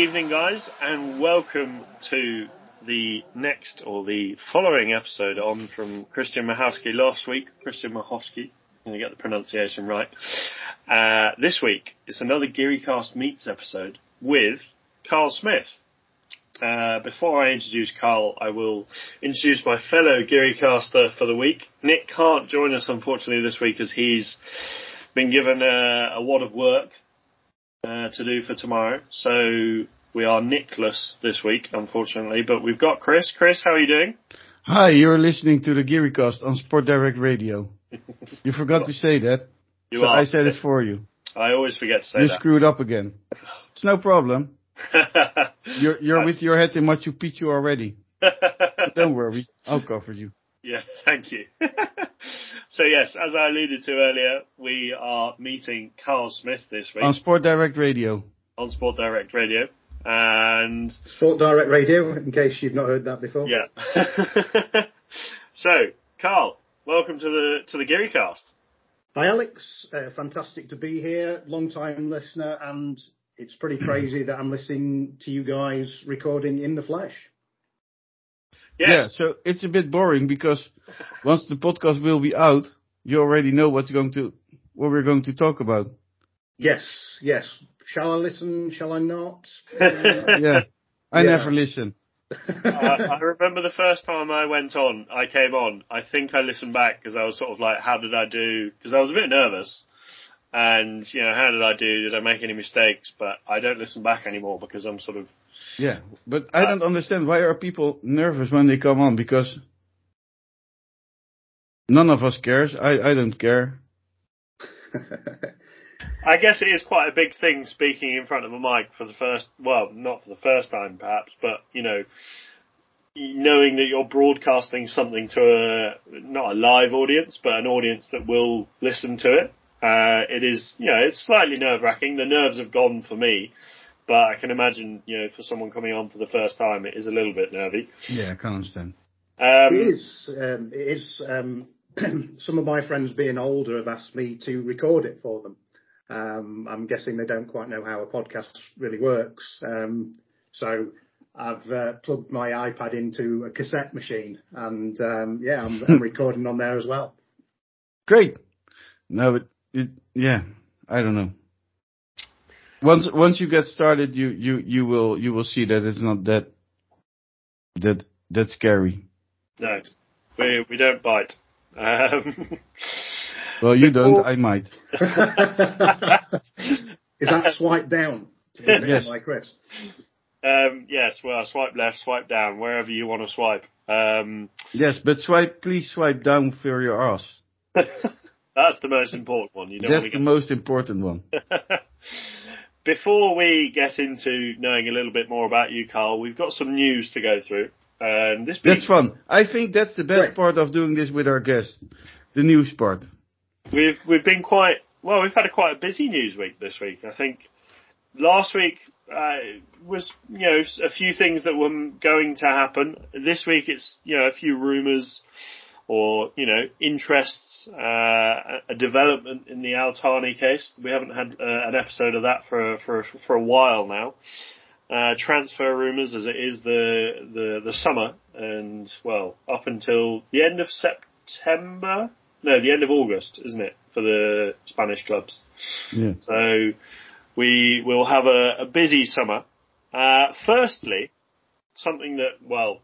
Good evening, guys, and welcome to the next or the following episode on from Christian Mahowski last week. Christian Mahowski, I'm going to get the pronunciation right. Uh, this week, it's another GearyCast Meets episode with Carl Smith. Uh, before I introduce Carl, I will introduce my fellow GearyCaster for the week. Nick can't join us unfortunately this week as he's been given a, a wad of work uh, to do for tomorrow. So we are Nickless this week, unfortunately, but we've got Chris. Chris, how are you doing? Hi, you're listening to the GearyCast on Sport Direct Radio. you forgot to say that. You so are. I said it for you. I always forget to say You that. screwed up again. It's no problem. You're you're with your head in Machu Picchu already. Don't worry, I'll cover you. yeah, thank you. So yes, as I alluded to earlier, we are meeting Carl Smith this week On Sport Direct Radio. on Sport Direct Radio, and Sport Direct Radio, in case you've not heard that before. yeah. so, Carl, welcome to the to the GearyCast. Hi, Alex. Uh, fantastic to be here. Long time listener, and it's pretty crazy that I'm listening to you guys recording in the flesh. Yes. Yeah, so it's a bit boring because once the podcast will be out, you already know what's going to what we're going to talk about. Yes, yes. Shall I listen? Shall I not? Yeah. I Yeah. never listen. I, I remember the first time I went on, I came on. I think I listened back because I was sort of like, "How did I do?" Because I was a bit nervous, and you know, how did I do? Did I make any mistakes? But I don't listen back anymore because I'm sort of Yeah, but I don't understand why are people nervous when they come on because none of us cares. I I don't care. I guess it is quite a big thing speaking in front of a mic for the first, well, not for the first time perhaps, but you know, knowing that you're broadcasting something to a, not a live audience, but an audience that will listen to it. Uh, it is, you know, it's slightly nerve wracking. The nerves have gone for me, but I can imagine, you know, for someone coming on for the first time, it is a little bit nervy. Yeah, I can understand. Um, it is. Um, it is. Um, some of my friends, being older, have asked me to record it for them. Um, I'm guessing they don't quite know how a podcast really works. Um, so I've uh, plugged my iPad into a cassette machine, and um, yeah, I'm, I'm recording on there as well. Great. No, it, it yeah, I don't know. Once once you get started, you you you will you will see that it's not that that that scary. no, we, we don't bite. Um, Well, you Before- don't. I might. Is that swipe down? To be Yes. like Chris. Um, yes, well, swipe left, swipe down, wherever you want to swipe. Um, Yes, but swipe. Please swipe down for your ass. That's the most important one. You don't That's the to most important one. Before we get into knowing a little bit more about you, Carl, we've got some news to go through. And this That's fun. I think that's the best Right. part of doing this with our guests, the news part. we've we've been quite well. We've had a quite a busy news week this week. I think last week uh, was you know a few things that were going to happen. This week it's you know a few rumours or you know interests, uh, a development in the Al-Thani case. We haven't had uh, an episode of that for for for a while now. Uh, transfer rumours as it is the the the summer and well up until the end of September. No, the end of August, isn't it, for the Spanish clubs? Yeah. So we will have a, a busy summer. Uh, firstly, something that, well,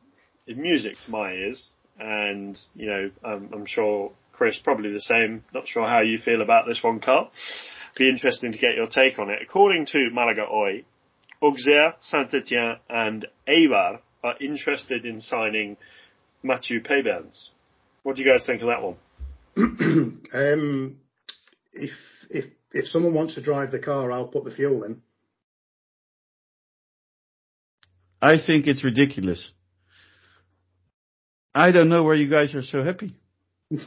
is music to my ears, and, you know, I'm, I'm sure Chris probably the same. Not sure how you feel about this one, Carl. Be interesting to get your take on it. According to Malaga Hoy, Auxerre, Saint-Etienne and Eibar are interested in signing Mathieu Peybernes. What do you guys think of that one? um, if if if someone wants to drive the car, I'll put the fuel in. I think it's ridiculous. I don't know where you guys are so happy.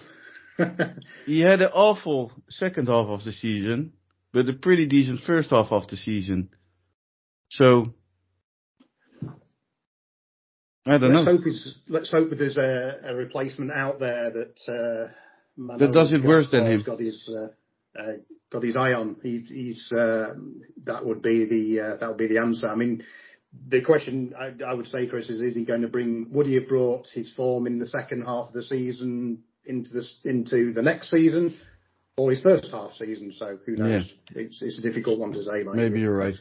He had an awful second half of the season, but a pretty decent first half of the season. So I don't let's know. hope let's hope that there's a, a replacement out there that uh, That does it worse than him. Got his uh, uh, got his eye on. He, he's uh, that would be the uh, that would be the answer. I mean, the question I, I, would say, Chris, is is he going to bring? Would he have brought his form in the second half of the season into the into the next season, or his first half season? So who knows? Yeah. It's it's a difficult one to say. Maybe you're right.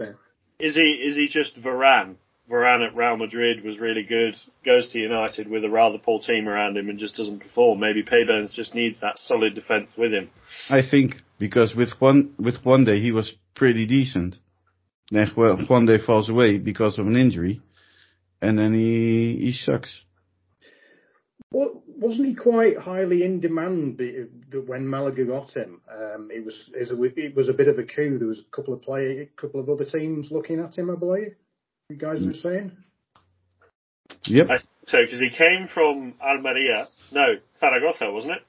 Is he is he just Varane? Varane at Real Madrid was really good, goes to United with a rather poor team around him and just doesn't perform. Maybe Peybernes just needs that solid defence with him. I think because with one with one day he was pretty decent. Then well, one day falls away because of an injury, and then he he sucks. Well, wasn't he quite highly in demand when Malaga got him? Um, it was it was a bit of a coup. There was a couple of play, a couple of other teams looking at him, I believe you guys were saying? Yep. I, so, because he came from Almeria, no, Zaragoza, wasn't it?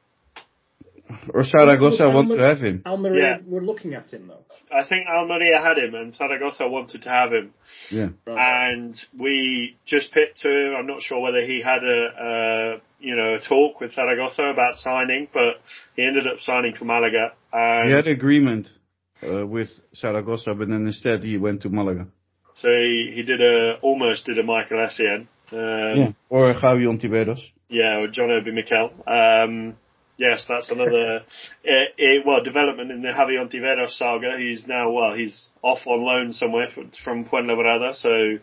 Or Zaragoza well, want to have him. Almeria yeah. were looking at him though. I think Almeria had him and Zaragoza wanted to have him. Yeah. Right. And we just picked to him. I'm not sure whether he had a, a you know, a talk with Zaragoza about signing, but he ended up signing for Malaga. he had an agreement uh, with Zaragoza, but then instead he went to Malaga. So he, he did a almost did a Michael Essien. Um, yeah, or Javi Ontiveros. Yeah, or John Obi Mikel. Um, yes, that's another it, it, well development in the Javi Ontiveros saga. He's now well, he's off on loan somewhere from, from Fuenlabrada, so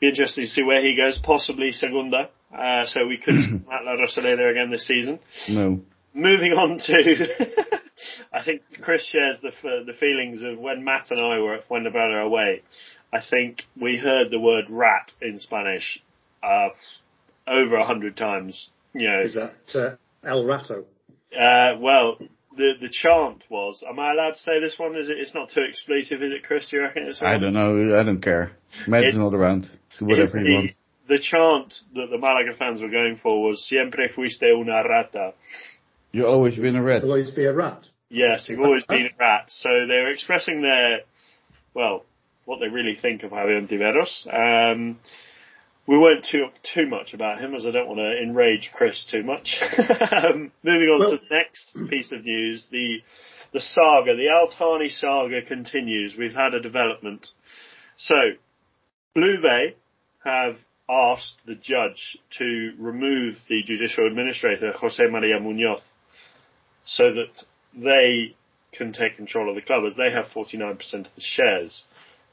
be interesting to see where he goes. Possibly Segunda. Uh, so we could at La Rosaleda again this season. No. Moving on to, I think Chris shares the the feelings of when Matt and I were at Fuenlabrada away. I think we heard the word rat in Spanish uh, over a hundred times. You know, is that uh, El Rato? Uh, well, the the chant was. Am I allowed to say this one? Is it? It's not too expletive, is it, Chris? Do you reckon it's? I don't know. I don't care. Matt's not around. Do whatever he wants. The chant that the Malaga fans were going for was "Siempre fuiste una rata." You've always been a rat. Always be a rat. Yes, you've always been a rat. So they're expressing their, well, what they really think of Javier Ontiveros. Um, we won't talk too much about him as I don't want to enrage Chris too much. um, moving on well, to the next piece of news, the the saga, the Al-Thani saga continues. We've had a development. So, Blue Bay have asked the judge to remove the judicial administrator, Jose Maria Munoz, so that they can take control of the club as they have 49% of the shares.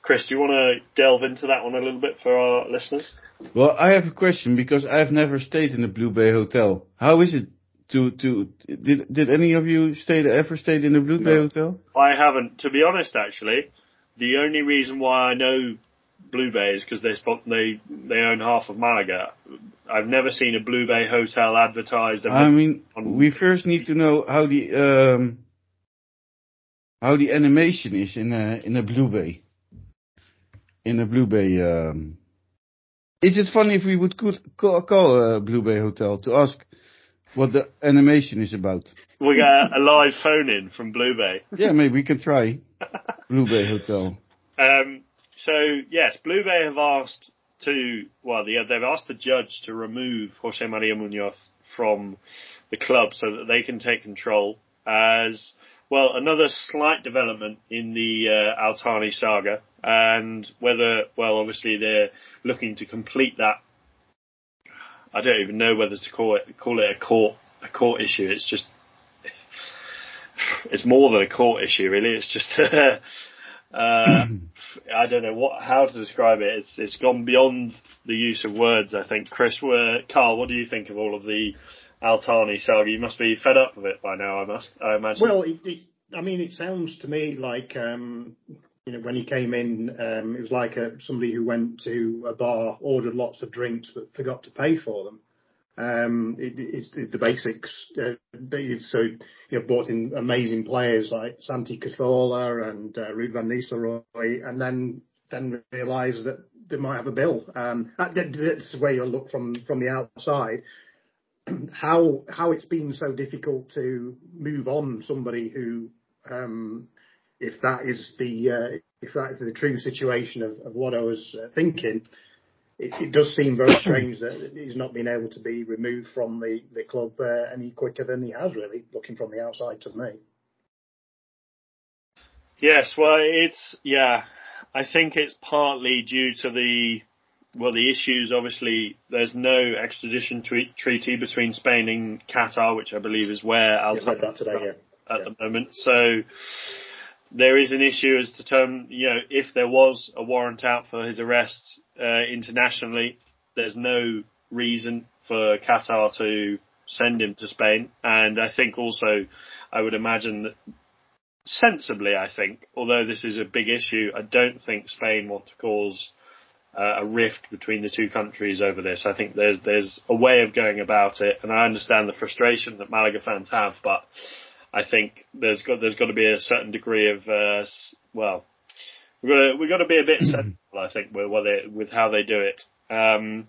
Chris, do you want to delve into that one a little bit for our listeners? Well, I have a question because I've never stayed in the Blue Bay Hotel. How is it to to did did any of you stay ever stayed in the Blue no, Bay Hotel? I haven't. To be honest, actually, the only reason why I know Blue Bay is because they they they own half of Malaga. I've never seen a Blue Bay hotel advertised. I mean, we first need to know how the um, how the animation is in a in a Blue Bay in a Blue Bay. Um, is it funny if we would call, call a Blue Bay hotel to ask what the animation is about? We got a live phone in from Blue Bay. yeah, maybe we can try Blue Bay Hotel. Um, so yes, Blue Bay have asked to well, they've asked the judge to remove Jose Maria Munoz from the club so that they can take control as well, another slight development in the uh, Al-Thani saga, and whether, well, obviously they're looking to complete that. I don't even know whether to call it call it a court a court issue. It's just it's more than a court issue, really. It's just uh, I don't know what how to describe it. It's it's gone beyond the use of words. I think. Chris, Carl, what do you think of all of the Al-Thani saga. You must be fed up with it by now. I must. I imagine. Well, it, it, I mean, it sounds to me like um, you know when he came in, um, it was like a, somebody who went to a bar, ordered lots of drinks, but forgot to pay for them. Um, it, it's, the basics. Uh, so you know, brought in amazing players like Santi Cazorla and uh, Ruud van Nistelrooy, and then then realised that they might have a bill. Um, that, that's the way you look from from the outside. how how it's been so difficult to move on somebody who, um, if that is the uh, if that is the true situation of, of what I was uh, thinking, it, it, does seem very strange that he's not been able to be removed from the the club uh, any quicker than he has. Really, looking from the outside to me. Yes, well, it's yeah. I think it's partly due to the well, the issues. Obviously, there's no extradition tre- treaty between Spain and Qatar, which I believe is where Al Yeah, read that today, yeah. at the moment. So there is an issue as to term, you know, if there was a warrant out for his arrest uh, internationally, there's no reason for Qatar to send him to Spain. And I think also, I would imagine that sensibly, I think, although this is a big issue, I don't think Spain want to cause uh, a rift between the two countries over this. I think there's there's a way of going about it, and I understand the frustration that Malaga fans have, but I think there's got there's got to be a certain degree of uh, well, we've got to, we've got to be a bit sensible. I think with what they, with how they do it. Um,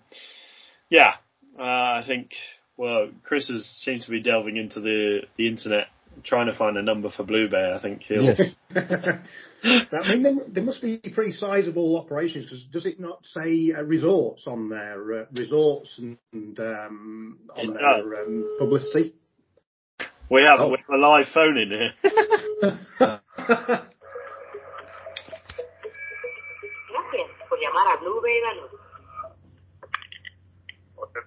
yeah, uh, I think well, Chris has, seems to be delving into the the internet, trying to find a number for Blue Bay. I think he'll. Yes. I mean, there, there must be pretty sizable operations because does it not say uh, resorts on their uh, resorts and, and um, on It their um, publicity? We have, Oh. we have a live phone in here. Gracias por llamar a Blue Bay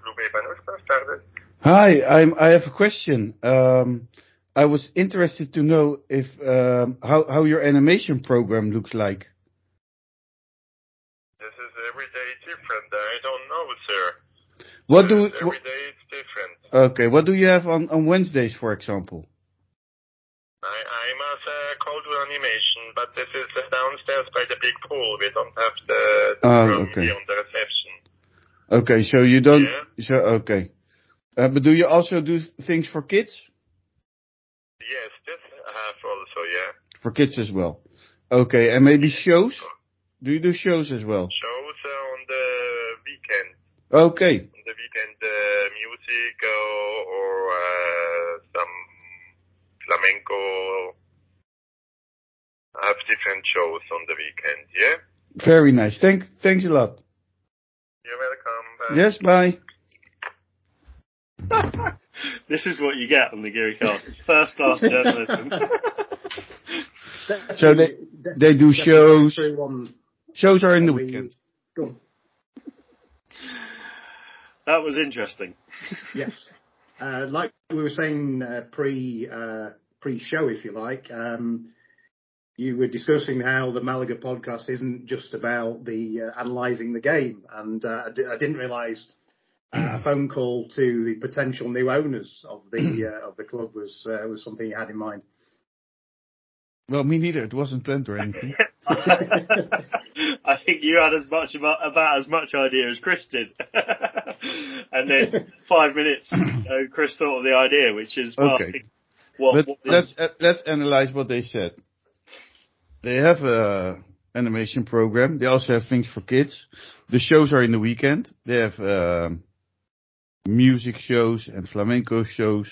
Blue Bay Banús, buenas. Hi, I'm, I have a question. Um, I was interested to know if um, how how your animation program looks like. This is every day different. I don't know, sir. What do we, day it's different. Okay? What do you have on on Wednesdays, for example? I, I'm as a code to animation, but this is uh, downstairs by the big pool. We don't have the, the Oh, room okay. beyond the reception. Okay, so you don't. Yeah. So okay, uh, but do you also do things for kids? Yes, this I have also, yeah. For kids as well. Okay, and maybe shows. Do you do shows as well? Shows uh, on the weekend. Okay, On the weekend, uh, music or uh, some flamenco. I have different shows on the weekend, yeah? very nice. Thank thanks a lot. You're welcome. Bye. Yes, bye. this is what you get on the Geary Cast. First class journalism. So they- they do shows. Shows are in the on weekend. Go on. that was interesting. Yes. Uh, like we were saying uh, pre uh, pre show, if you like, um, you were discussing how the Malaga podcast isn't just about the uh, analysing the game, and uh, I, didn't realise uh, a phone call to the potential new owners of the uh, of the club was uh, was something you had in mind. Well, me neither. It wasn't planned or anything. I think you had as much about, about as much idea as Chris did. and then five minutes, you know, Chris thought of the idea, which is well, Okay. What, what let's uh, let's analyze what they said. They have a animation program. They also have things for kids. The shows are in the weekend. They have um, music shows and flamenco shows.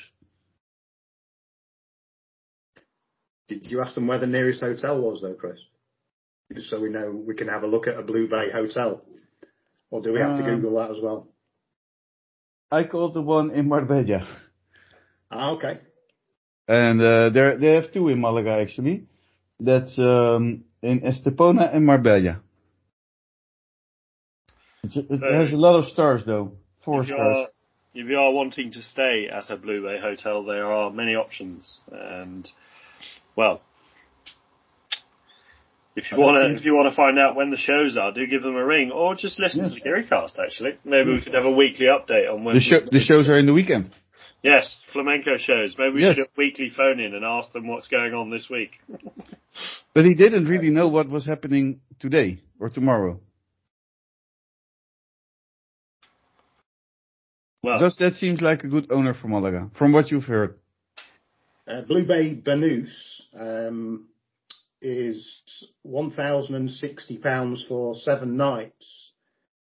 Did you ask them where the nearest hotel was, though, Chris? Just so we know we can have a look at a Blue Bay hotel, or do we have to Um, Google that as well? I called the one in Marbella, Ah, okay. and uh, they they have two in Malaga actually. That's um, in Estepona and Marbella. It's, it has a lot of stars though. Four if you, stars. are, if you are wanting to stay at a Blue Bay hotel, there are many options. And well, if you want to, if you want to find out when the shows are, do give them a ring or just listen Yeah. to the Geary Cast. Actually, maybe we could have a weekly update on when The show the shows are in the weekend. Yes, flamenco shows. Maybe we Yes. should do a weekly phone in and ask them what's going on this week. But he didn't really know what was happening today or tomorrow. Well. Does that seems like a good owner for Malaga, from what you've heard? Uh, Blue Bay Banús um, is one thousand and sixty pounds for seven nights.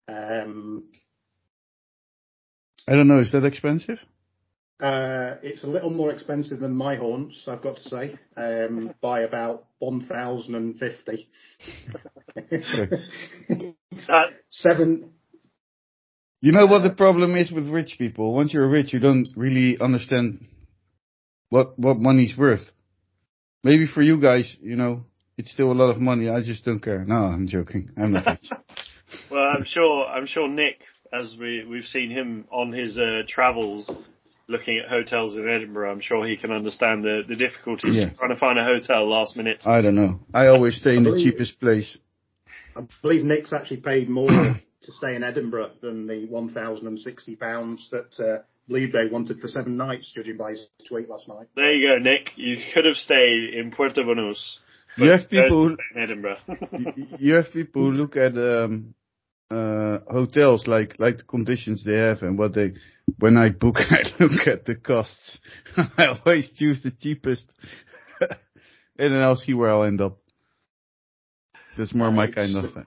Um, I don't know. Is that expensive? uh, it's a little more expensive than my haunts, I've got to say, um, by about one thousand and fifty. that, Seven. You know what the problem is with rich people? Once you're rich, you don't really understand what what money's worth. Maybe for you guys, you know, it's still a lot of money. I just don't care. No, I'm joking. I'm not. Well, I'm sure. I'm sure Nick, as we we've seen him on his uh, travels, looking at hotels in Edinburgh. I'm sure he can understand the the difficulties Yeah. trying to find a hotel last minute. I don't know. I always stay in the cheapest place. I believe Nick's actually paid more to stay in Edinburgh than the £1,060 that uh, Blue Bay wanted for seven nights, judging by his tweet last night. There you go, Nick. You could have stayed in Puerto Banús. You have people in Edinburgh. you have people who look at um, uh, hotels like like the conditions they have and what they. When I book, I look at the costs. I always choose the cheapest, and then I'll see where I'll end up. That's more my kind of thing.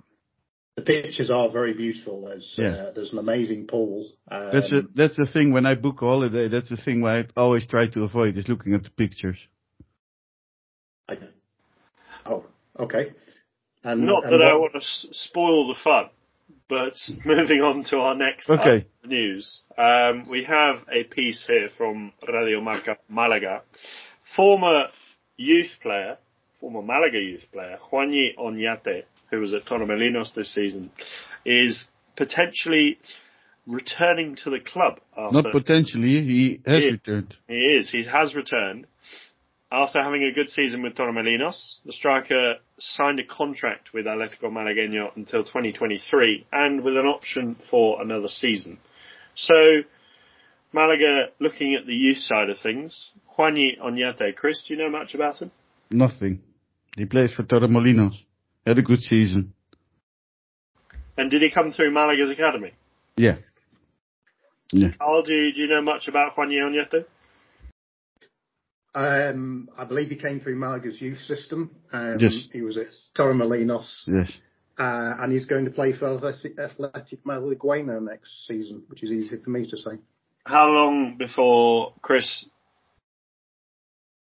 The pictures are very beautiful. There's Yeah. uh, there's an amazing pool. Um, That's a, that's the thing when I book a holiday. That's the thing I always try to avoid is looking at the pictures. I, oh, okay. And, Not and that I want to s- spoil the fun, but moving on to our next Okay. news, um, we have a piece here from Radio Marca Malaga. Former youth player, former Malaga youth player, Juanji Oñate, who was at Torremolinos this season, is potentially returning to the club after Not potentially, he has Yeah. returned. He is. He has returned. After having a good season with Torremolinos, the striker signed a contract with Atletico Malagueño until 2023 and with an option for another season. So, Malaga looking at the youth side of things. Juanji Oñate, Chris, do you know much about him? Nothing. He plays for Torremolinos. Had a good season. And did he come through Malaga's academy? Yeah. Yeah. Carl, do you, do you know much about Juanji Oñate? Um, I believe he came through Malaga's youth system. Um, Yes. He was at Torremolinos, Yes. uh, and he's going to play for Athletic, Athletic Malagueño next season, which is easy for me to say. How long before Chris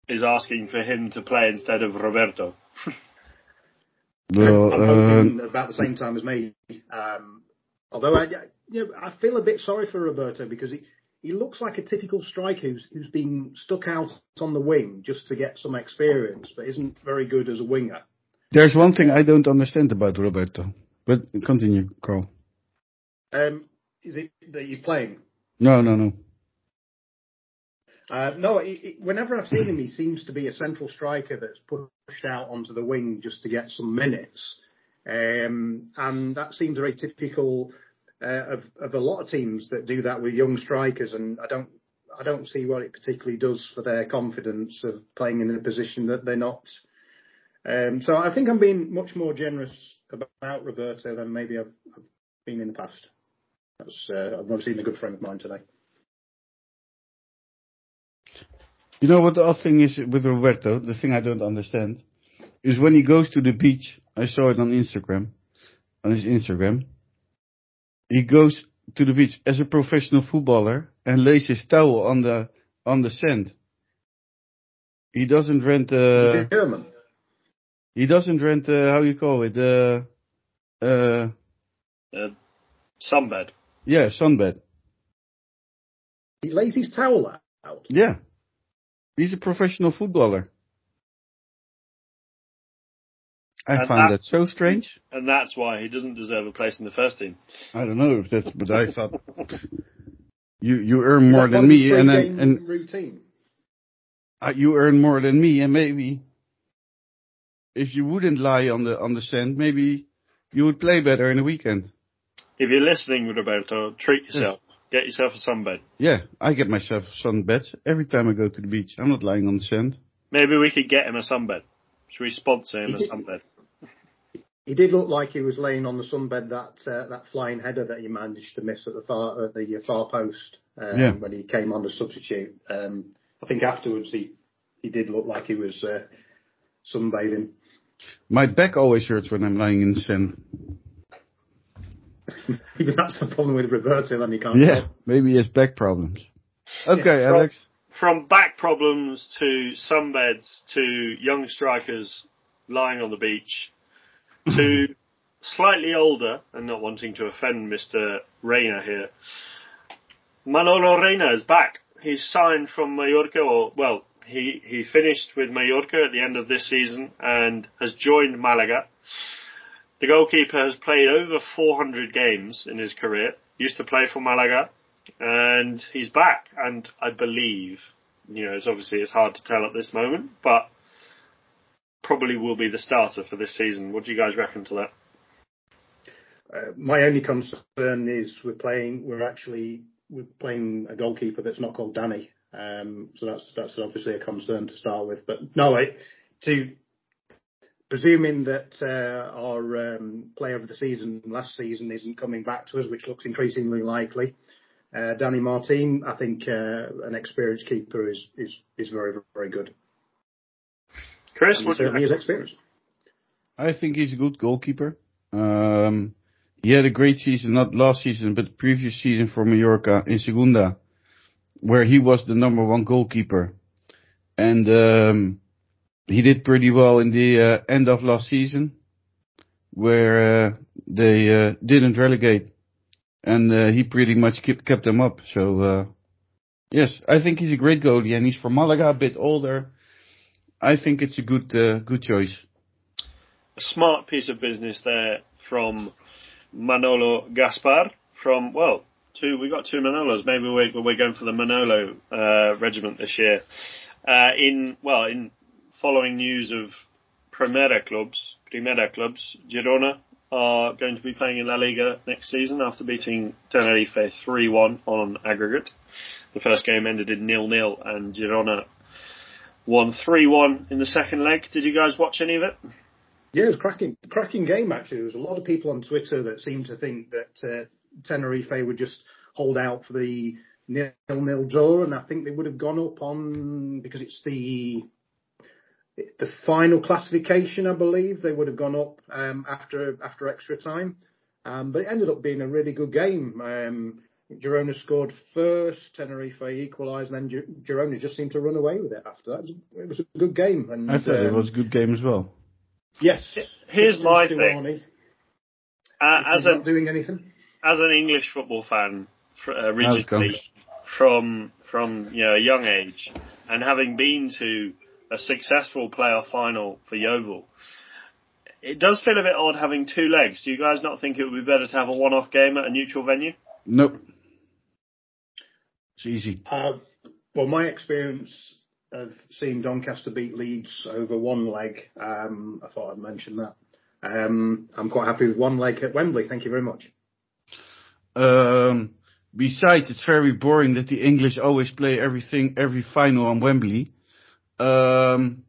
is asking for him to play instead of Roberto? Well, uh, about the same time as me. Um, although I, you know, I feel a bit sorry for Roberto because he, he looks like a typical striker who's, who's been stuck out on the wing just to get some experience, but isn't very good as a winger. there's one thing I don't understand about Roberto. But continue, Carl. Um, is it that he's playing? No, no, no. Uh, no, he, he, whenever I've seen him, he seems to be a central striker that's pushed out onto the wing just to get some minutes. Um, and that seems very typical uh, of, of a lot of teams that do that with young strikers. And I don't, I don't see what it particularly does for their confidence of playing in a position that they're not. Um, so I think I'm being much more generous about Roberto than maybe I've, I've been in the past. That's, uh, I've never seen a good friend of mine today. You know what the other thing is with Roberto? The thing I don't understand is when he goes to the beach. I saw it on Instagram, on his Instagram. He goes to the beach as a professional footballer and lays his towel on the on the sand. He doesn't rent. Uh, German. he doesn't rent. Uh, how you call it? Uh, uh, Uh, sunbed. yeah, sunbed. He lays his towel out. Yeah, he's a professional footballer. I And find that- that so strange. And that's why he doesn't deserve a place in the first team. I don't know if that's, but I thought you you earn more than part of his me, and then and routine. uh, you earn more than me, and maybe if you wouldn't lie on the on the sand, maybe you would play better in the weekend. If you're listening, Roberto, treat yourself. Get yourself a sunbed. Yeah, I get myself a sunbed every time I go to the beach. I'm not lying on the sand. Maybe we could get him a sunbed. Should we sponsor him a He did- sunbed? He did look like he was laying on the sunbed that uh, that flying header that he managed to miss at the far at the far post um, Yeah. when he came on as substitute. Um, I think afterwards he he did look like he was uh, sunbathing. My back always hurts when I'm lying in the sand. Maybe that's the problem with Roberto. Then he can't. Yeah, maybe he has back problems. Okay, Yeah, so- Alex. From back problems to sunbeds to young strikers lying on the beach to slightly older and not wanting to offend Mr. Reina here. Manolo Reina is back. He's signed from Mallorca, or well, he he finished with Mallorca at the end of this season and has joined Malaga. The goalkeeper has played over 400 games in his career. Used to play for Malaga, and he's back. And I believe, you know, it's obviously it's hard to tell at this moment, but probably will be the starter for this season. What do you guys reckon to that? Uh, my only concern is we're playing. We're actually we're playing a goalkeeper that's not called Danny. Um, so that's that's obviously a concern to start with. But no, I, to presuming that uh, our um, player of the season last season isn't coming back to us, which looks increasingly likely. Uh, Danny Martin, I think uh, an experienced keeper is is is very very good. Chris, And what do you certainly his reckon? experience. I think he's a good goalkeeper. Um, he had a great season, not last season, but the previous season for Mallorca in Segunda, where he was the number one goalkeeper. And um, he did pretty well in the uh, end of last season, where uh, they uh, didn't relegate. And he pretty much kept, kept them up. So, yes, I think he's a great goalie, and he's from Malaga, a bit older. I think it's a good uh, good choice. a smart piece of business there from Manolo Gaspar. From well, two we got two Manolos. Maybe we're we're going for the Manolo uh, regiment this year. Uh, in well, in following news of Primera clubs, Primera clubs, Girona are going to be playing in La Liga next season after beating Tenerife 3-1 on aggregate. The first game ended in nil-nil, and Girona won 3-1 in the second leg. Did you guys watch any of it? Yeah, it was cracking, cracking game actually. There was a lot of people on Twitter that seemed to think that uh, Tenerife would just hold out for the nil-nil draw, and I think they would have gone up on because it's the the final classification, I believe. They would have gone up um, after after extra time, um, but it ended up being a really good game. Um, Girona scored first, Tenerife equalised, and then Gi- Girona just seemed to run away with it after that. It was, a good game, and I thought it um, was a good game as well. yes. Here's my thing. Uh, as a not doing anything. as an English football fan, fr- uh, Now it comes. originally from from you know a young age, and having been to a successful playoff final for Yeovil, it does feel a bit odd having two legs. Do you guys not think it would be better to have a one-off game at a neutral venue? Nope. It's easy. Uh, well, my experience of seeing Doncaster beat Leeds over one leg, um, I thought I'd mention that. Um, I'm quite happy with one leg at Wembley. Thank you very much. Um, besides, it's very boring that the English always play everything, every final on Wembley. Um,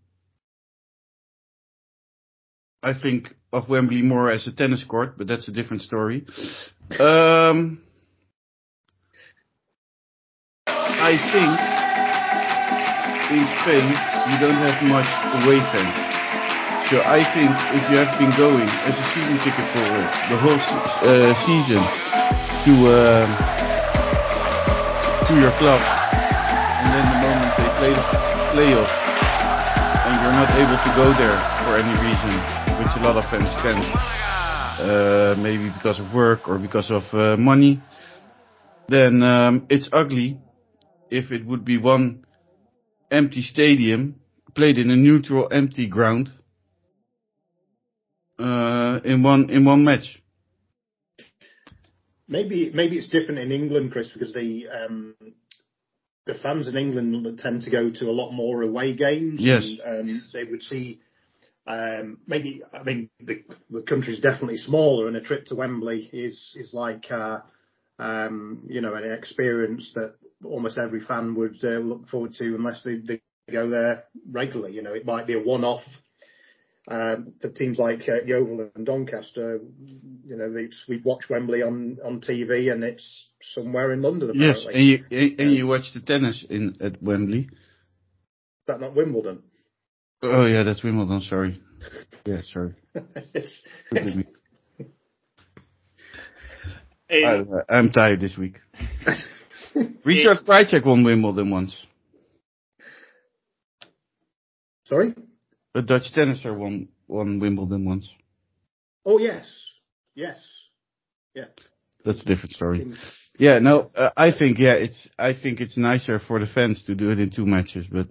I think of Wembley more as a tennis court, but that's a different story. Um, I think in Spain you don't have much away fans. So I think if you have been going as a season ticket holder the whole uh, season to um, to your club, and then the moment they play the playoff, you're not able to go there for any reason, which a lot of fans can, uh, maybe because of work or because of uh, money, then um, it's ugly. If it would be one empty stadium played in a neutral, empty ground uh, in one in one match. Maybe maybe it's different in England, Chris, because the um, the fans in England tend to go to a lot more away games. Yes. and um, they would see. Um, maybe I mean the the country's definitely smaller, and a trip to Wembley is is like uh, um, you know an experience that almost every fan would uh, look forward to, unless they, they go there regularly. You know, it might be a one-off. Um, for teams like uh, Yeovil and Doncaster, you know, we watch Wembley on, on TV and it's somewhere in London Yes, apparently. and you and and you watch the tennis in at Wembley. Is that not Wimbledon? Oh yeah, that's Wimbledon. Sorry. Yeah, sorry. me. In, I, I'm tired this week. Richard Krajicek won Wimbledon once. Sorry? A Dutch tenniser won won Wimbledon once. Oh, yes. Yes. Yeah. That's a different story. Yeah, no, uh, I think yeah, it's I think it's nicer for the fans to do it in two matches, but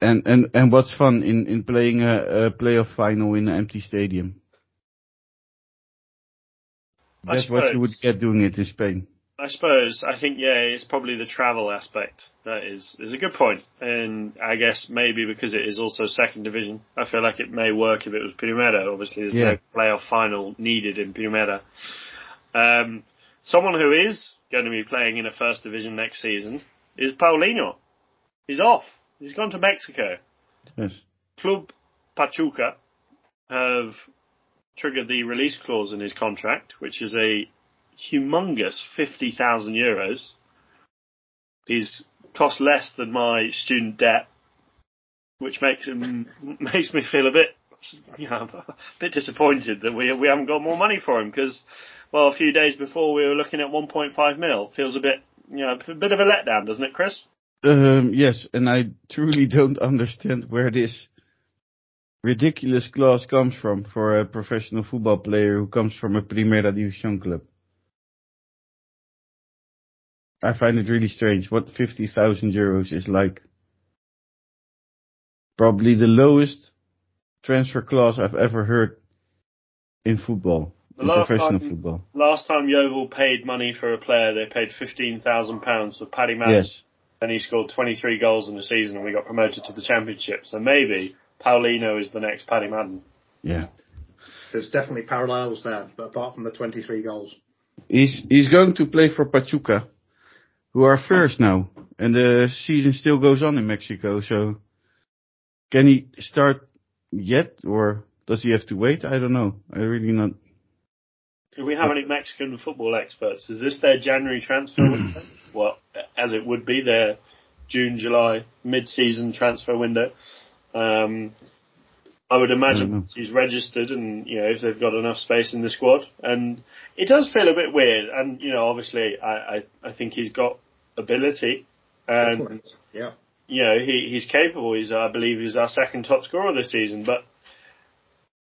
And and and what's fun in in playing a, a playoff final in an empty stadium? I That's what you would get doing it in Spain. I suppose I think yeah, it's probably the travel aspect that is is a good point, and I guess maybe because it is also second division, I feel like it may work if it was Primera. Obviously, there's Yeah. no playoff final needed in Primera. Um, someone who is going to be playing in a first division next season is Paulino. He's off. He's gone to Mexico. Yes. Club Pachuca have triggered the release clause in his contract, which is a humongous 50,000 euros. He's cost less than my student debt, which makes him, makes me feel a bit, you know, a bit disappointed that we, we haven't got more money for him because, well, a few days before we were looking at 1.5 mil. Feels a bit, you know, a bit of a letdown, doesn't it, Chris? Um, yes, and I truly don't understand where this ridiculous clause comes from for a professional football player who comes from a Primera División club. I find it really strange what 50,000 euros is like. Probably the lowest transfer clause I've ever heard in football, The in last professional time- football. Last time Yeovil paid money for a player, they paid £15,000 for Paddy Madden. Yes. and he scored 23 goals in the season and we got promoted to the championship. So maybe Paulino is the next Paddy Madden. Yeah. There's definitely parallels there, but apart from the 23 goals. He's he's going to play for Pachuca, who are first now, and the season still goes on in Mexico. So, can he start yet, or does he have to wait? I don't know. I really not. Do we have any Mexican football experts? Is this their January transfer window? Well, as it would be their June, July, mid-season transfer window. Um, I would I don't imagine mm-hmm. he's registered and, you know, if they've got enough space in the squad. And it does feel a bit weird. And, you know, obviously I, I, I think he's got ability and Definitely. Yeah. you know, he, he's capable. He's, I believe, he's our second top scorer this season. But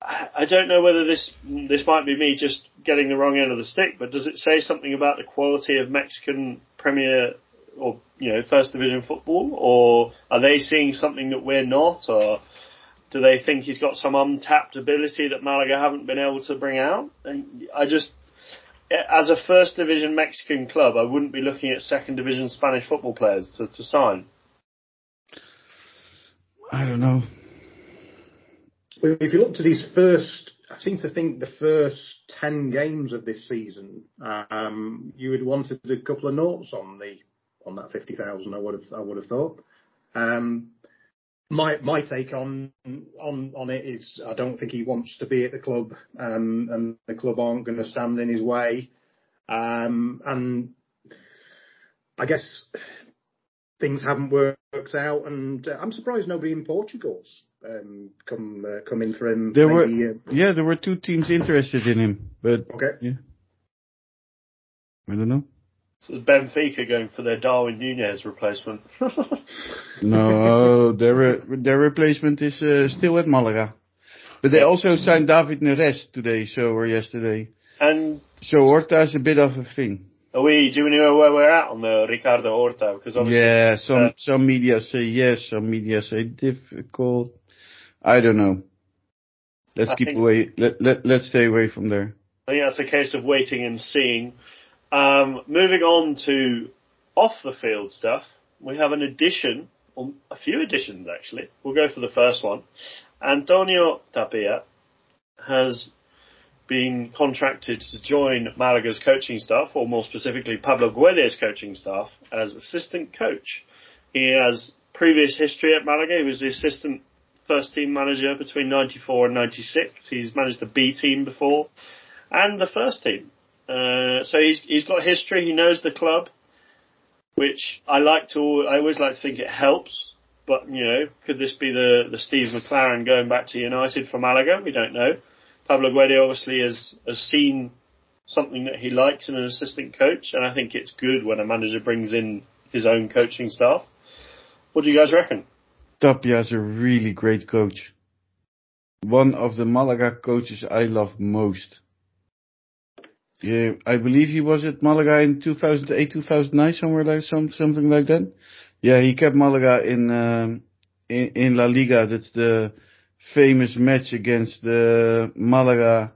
I I don't know whether this this might be me just getting the wrong end of the stick. But does it say something about the quality of Mexican Premier or you know First Division football, or are they seeing something that we're not, or do they think he's got some untapped ability that Malaga haven't been able to bring out? And I just. As a first division Mexican club, I wouldn't be looking at second division Spanish football players to, to sign. I don't know. If you look to these first, I seem to think the first 10 games of this season, um, you would wanted a couple of notes on the, on that 50,000, I would have, I would have thought. Um, my, my take on, on, on it is I don't think he wants to be at the club, um, and the club aren't going to stand in his way. Um, and I guess things haven't worked out, and uh, I'm surprised nobody in Portugal's um, come uh, come in for him. There were uh, yeah, there were two teams interested in him, but okay. yeah, I don't know. So is Benfica going for their Darwin Nunez replacement. No, their re- their replacement is uh, still at Malaga, but they also signed David Neres today, so or yesterday. and So Horta is a bit of a thing. are we, do we know where we're at on the Ricardo Horta? Because obviously, Yeah, some uh, some media say yes, some media say difficult. I don't know. Let's I keep away. Let let let's stay away from there. I think that's a case of waiting and seeing. Um, moving on to off the field stuff, we have an addition, or a few additions actually. We'll go for the first one. Antonio Tapia has been contracted to join Malaga's coaching staff, or more specifically Pablo Guede's coaching staff, as assistant coach. He has previous history at Malaga. He was the assistant first team manager between 94 and 96. He's managed the B team before and the first team. Uh, so he's he's got history. He knows the club, which I like to. I always like to think it helps. But you know, could this be the the Steve McClaren going back to United from Malaga? We don't know. Pablo Guede obviously has has seen something that he likes in an assistant coach, and I think it's good when a manager brings in his own coaching staff. What do you guys reckon? Tapia is a really great coach. One of the Malaga coaches I love most. Yeah, I believe he was at Malaga in 2008, 2009, somewhere like some something like that. Yeah, he kept Malaga in um, in, in La Liga. That's the famous match against the Malaga.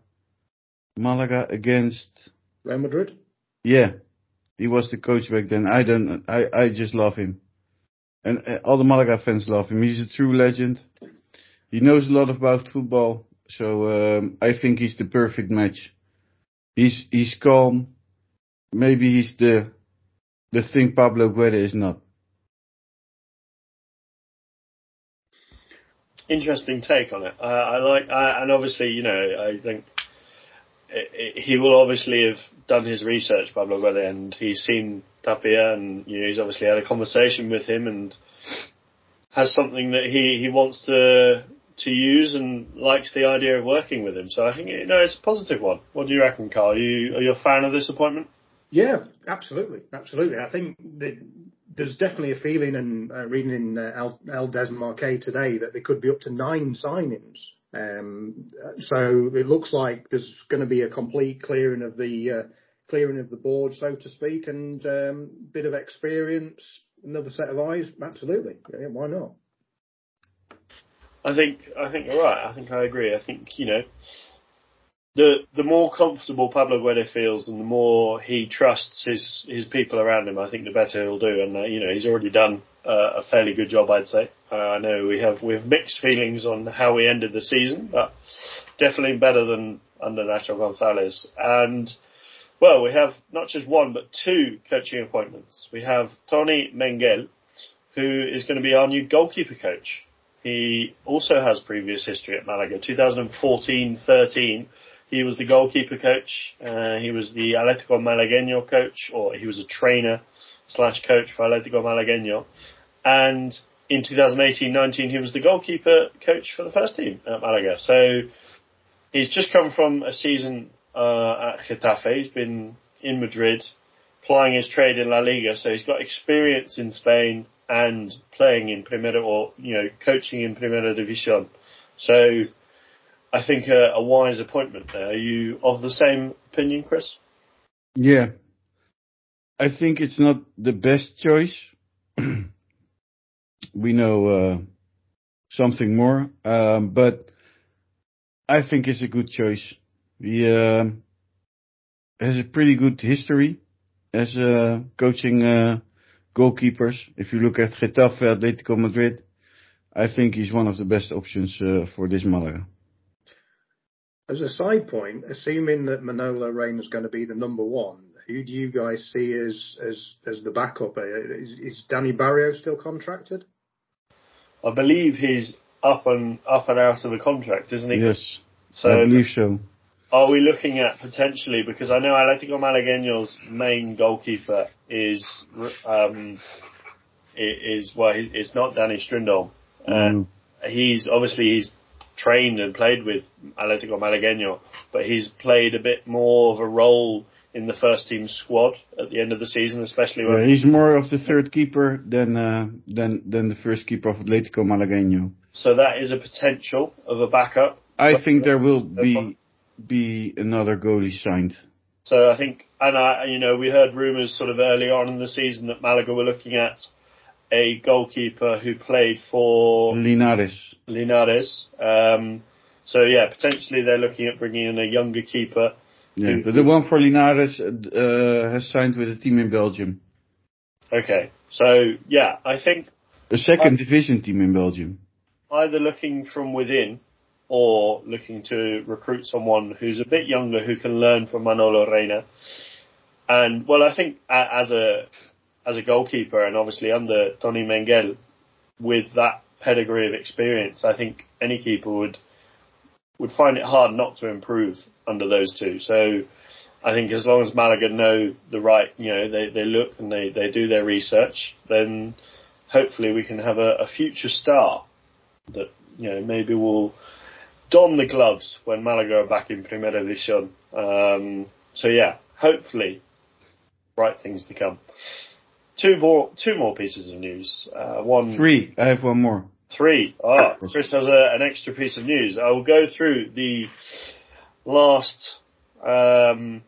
Malaga against Real Madrid. yeah, he was the coach back then. I don't. I I just love him, and uh, all the Malaga fans love him. He's a true legend. He knows a lot about football, so um, I think he's the perfect match. He's he's calm. Maybe he's the the thing Pablo Guede is not. Interesting take on it. Uh, I like, uh, and obviously, you know, I think it, it, he will obviously have done his research, Pablo Guede, and he's seen Tapia, and you know, he's obviously had a conversation with him, and has something that he he wants to to use, and likes the idea of working with him. So I think you know it's a positive one. What do you reckon, Carl? Are you are you a fan of this appointment? Yeah, absolutely, absolutely. I think there's definitely a feeling, and uh, reading in uh, El, El Desmarque today, that there could be up to nine signings. Um, so it looks like there's going to be a complete clearing of the uh, clearing of the board, so to speak, and um, bit of experience, another set of eyes. Absolutely, yeah, why not? I think I think you're right. I think I agree. I think you know the the more comfortable Pablo Guede feels, and the more he trusts his his people around him, I think the better he'll do. And uh, you know he's already done uh, a fairly good job, I'd say. Uh, I know we have we have mixed feelings on how we ended the season, but definitely better than under Nacho Gonzalez. And well, we have not just one but two coaching appointments. We have Tony Mengel, who is going to be our new goalkeeper coach. He also has previous history at Malaga. 2014-13, he was the goalkeeper coach. Uh, he was the Atletico Malagueño coach, or he was a trainer slash coach for Atletico Malagueño. And in 2018-19, he was the goalkeeper coach for the first team at Malaga. So he's just come from a season uh, at Getafe. He's been in Madrid, plying his trade in La Liga. So he's got experience in Spain and playing in Primera or you know coaching in Primera División. So I think a, a wise appointment there. Are you of the same opinion, Chris? Yeah, I think it's not the best choice. we know uh, something more, um, but I think it's a good choice. He uh, has a pretty good history as a coaching uh, goalkeepers. If you look at Getafe, Atletico Madrid, I think he's one of the best options uh, for this Malaga. As a side point, assuming that Manolo Reina is going to be the number one, who do you guys see as as as the backup? Uh, Is, is Danny Barrio still contracted? I believe he's up and up and out of the contract, isn't he? Yes, So I believe so. are we looking at potentially because I know Atletico Malagueño's main goalkeeper is um is well it's not Danny Strindholm. Mm. he's obviously he's trained and played with Atletico Malagueño, but he's played a bit more of a role in the first team squad at the end of the season, especially when Yeah, he's more of the third keeper than uh, than than the first keeper of Atletico Malagueño. so that is a potential of a backup. I think there will be be another goalie signed. So I think, and I, you know, we heard rumours sort of early on in the season that Malaga were looking at a goalkeeper who played for Linares. Linares. Um, so yeah, potentially they're looking at bringing in a younger keeper. Yeah, Who- but the one for Linares uh, has signed with a team in Belgium, Okay, so yeah, I think a second division team in Belgium. either looking from within or looking to recruit someone who's a bit younger who can learn from Manolo Reina. And well, I think as a as a goalkeeper and obviously under Tony Mengel, with that pedigree of experience, I think any keeper would would find it hard not to improve under those two. So I think as long as Malaga know the right, you know, they, they look and they, they do their research, then hopefully we can have a, a future star that, you know, maybe will don the gloves when Malaga are back in Primera División. Um, so yeah, hopefully bright things to come. Two more, two more pieces of news. Uh, one, Three. I have one more. Three. Ah, Chris has a, an extra piece of news. I will go through the last, um,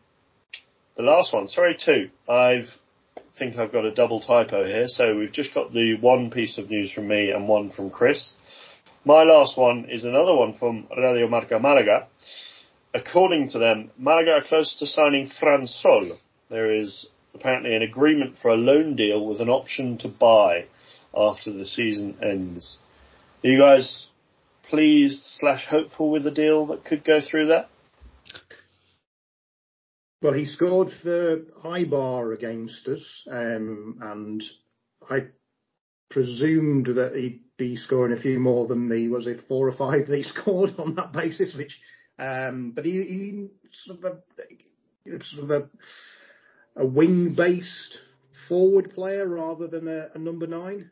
the last one. Sorry, two. I've think I've got a double typo here. So we've just got the one piece of news from me and one from Chris. My last one is another one from Radio Marca Malaga. According to them, Malaga are close to signing Fran Sol. There is apparently an agreement for a loan deal with an option to buy after the season ends. Are you guys pleased slash hopeful with the deal that could go through there? Well, he scored for Eibar against us, um, and I presumed that he'd be scoring a few more than the was it four or five that he scored on that basis. Which, um, but he, he sort of a, sort of a, a wing-based forward player rather than a, a number nine.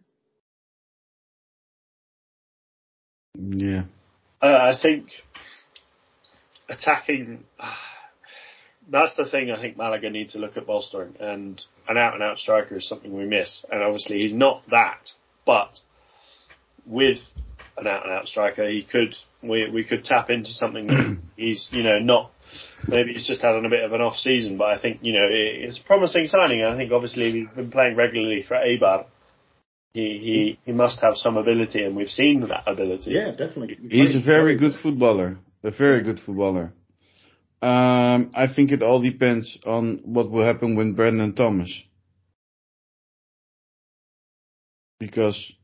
Yeah. Uh, I think attacking. That's the thing I think Malaga need to look at bolstering, and an out and out striker is something we miss. And obviously he's not that, but with an out and out striker, he could we we could tap into something that he's you know not maybe he's just having a bit of an off season, but I think you know it's a promising signing. I think obviously he's been playing regularly for Eibar. He he he must have some ability, and we've seen that ability. Yeah, definitely. He's a very good footballer. A very good footballer. Um, I think it all depends on what will happen with Brandon Thomas. Because